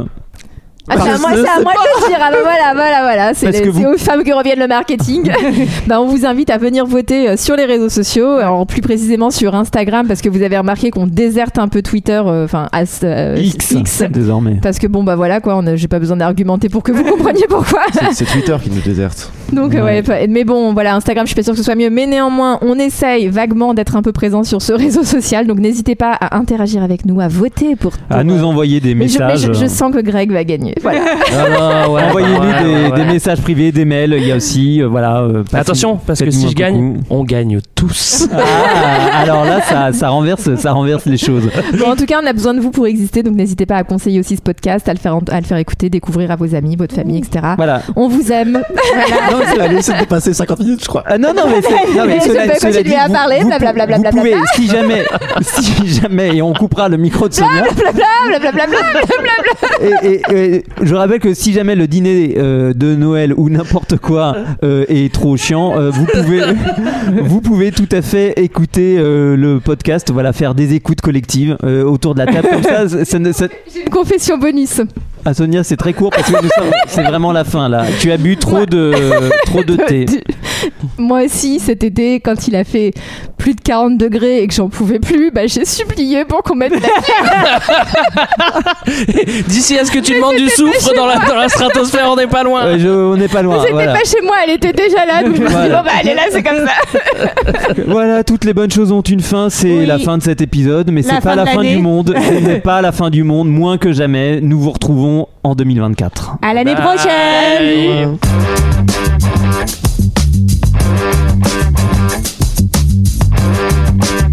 Ah, c'est à moi, c'est à moi de le dire. Ah bah voilà, voilà, voilà. C'est les- vous- aux femmes que reviennent le marketing. bah, on vous invite à venir voter euh, sur les réseaux sociaux, alors plus précisément sur Instagram, parce que vous avez remarqué qu'on déserte un peu Twitter, euh, enfin euh, X, désormais. Parce que bon bah voilà quoi, j'ai pas besoin d'argumenter pour que vous compreniez pourquoi. C'est- Twitter qui nous déserte. Donc Ouais. mais bon voilà Instagram, je suis pas sûre que ce soit mieux, mais néanmoins on essaye vaguement d'être un peu présent sur ce réseau social, donc n'hésitez pas à interagir avec nous, à voter pour. À nous envoyer des mais je, mais messages. je- je sens que Greg va gagner. Voilà. Ah, ouais, Envoyez-nous ouais, des, ouais, ouais. des messages privés, des mails. Il y a aussi, euh, voilà. euh, attention parce que si je gagne on gagne tous Ah, alors là, ça, ça renverse, ça renverse les choses. Bon, en tout cas, on a besoin de vous pour exister, donc n'hésitez pas à conseiller aussi ce podcast, à le faire, à le faire écouter, découvrir à vos amis, votre famille, etc. Voilà. On vous aime. non, c'est c'est de dépasser 50 minutes, je crois. Ah, non, non, mais, c'est- non, mais je cela, peux cela continuer dit, à vous- parler, blablabla, vous blablabla. pouvez, si jamais, si jamais, et on coupera le micro de Sonia. Blablabla. et, et- et je rappelle que si jamais le dîner euh, de Noël ou n'importe quoi euh, est trop chiant, euh, vous pouvez, vous pouvez tout à fait écouter euh, le podcast, voilà, faire des écoutes collectives euh, autour de la table comme ça. ça- ça ne- ça- J'ai une confession bonus. Ah Sonia, c'est très court parce que nous sommes- c'est vraiment la fin là. Tu as bu trop de, trop de thé. Moi aussi, cet été, quand il a fait plus de 40 degrés et que j'en pouvais plus, bah, j'ai supplié pour qu'on mette la D'ici à ce que tu demandes du soufre dans la, dans la stratosphère, on n'est pas loin. Ouais, je- on n'est pas loin. C'était Voilà. pas chez moi, elle était déjà là, donc je me suis dit, Voilà. bon bah elle est là, c'est comme ça. Voilà, toutes les bonnes choses ont une fin. C'est Oui. la fin de cet épisode, mais c'est pas la fin du monde. Ce n'est pas la fin du monde, moins que jamais. Nous vous retrouvons en 2024. À l'année prochaine. Bye. Thank you.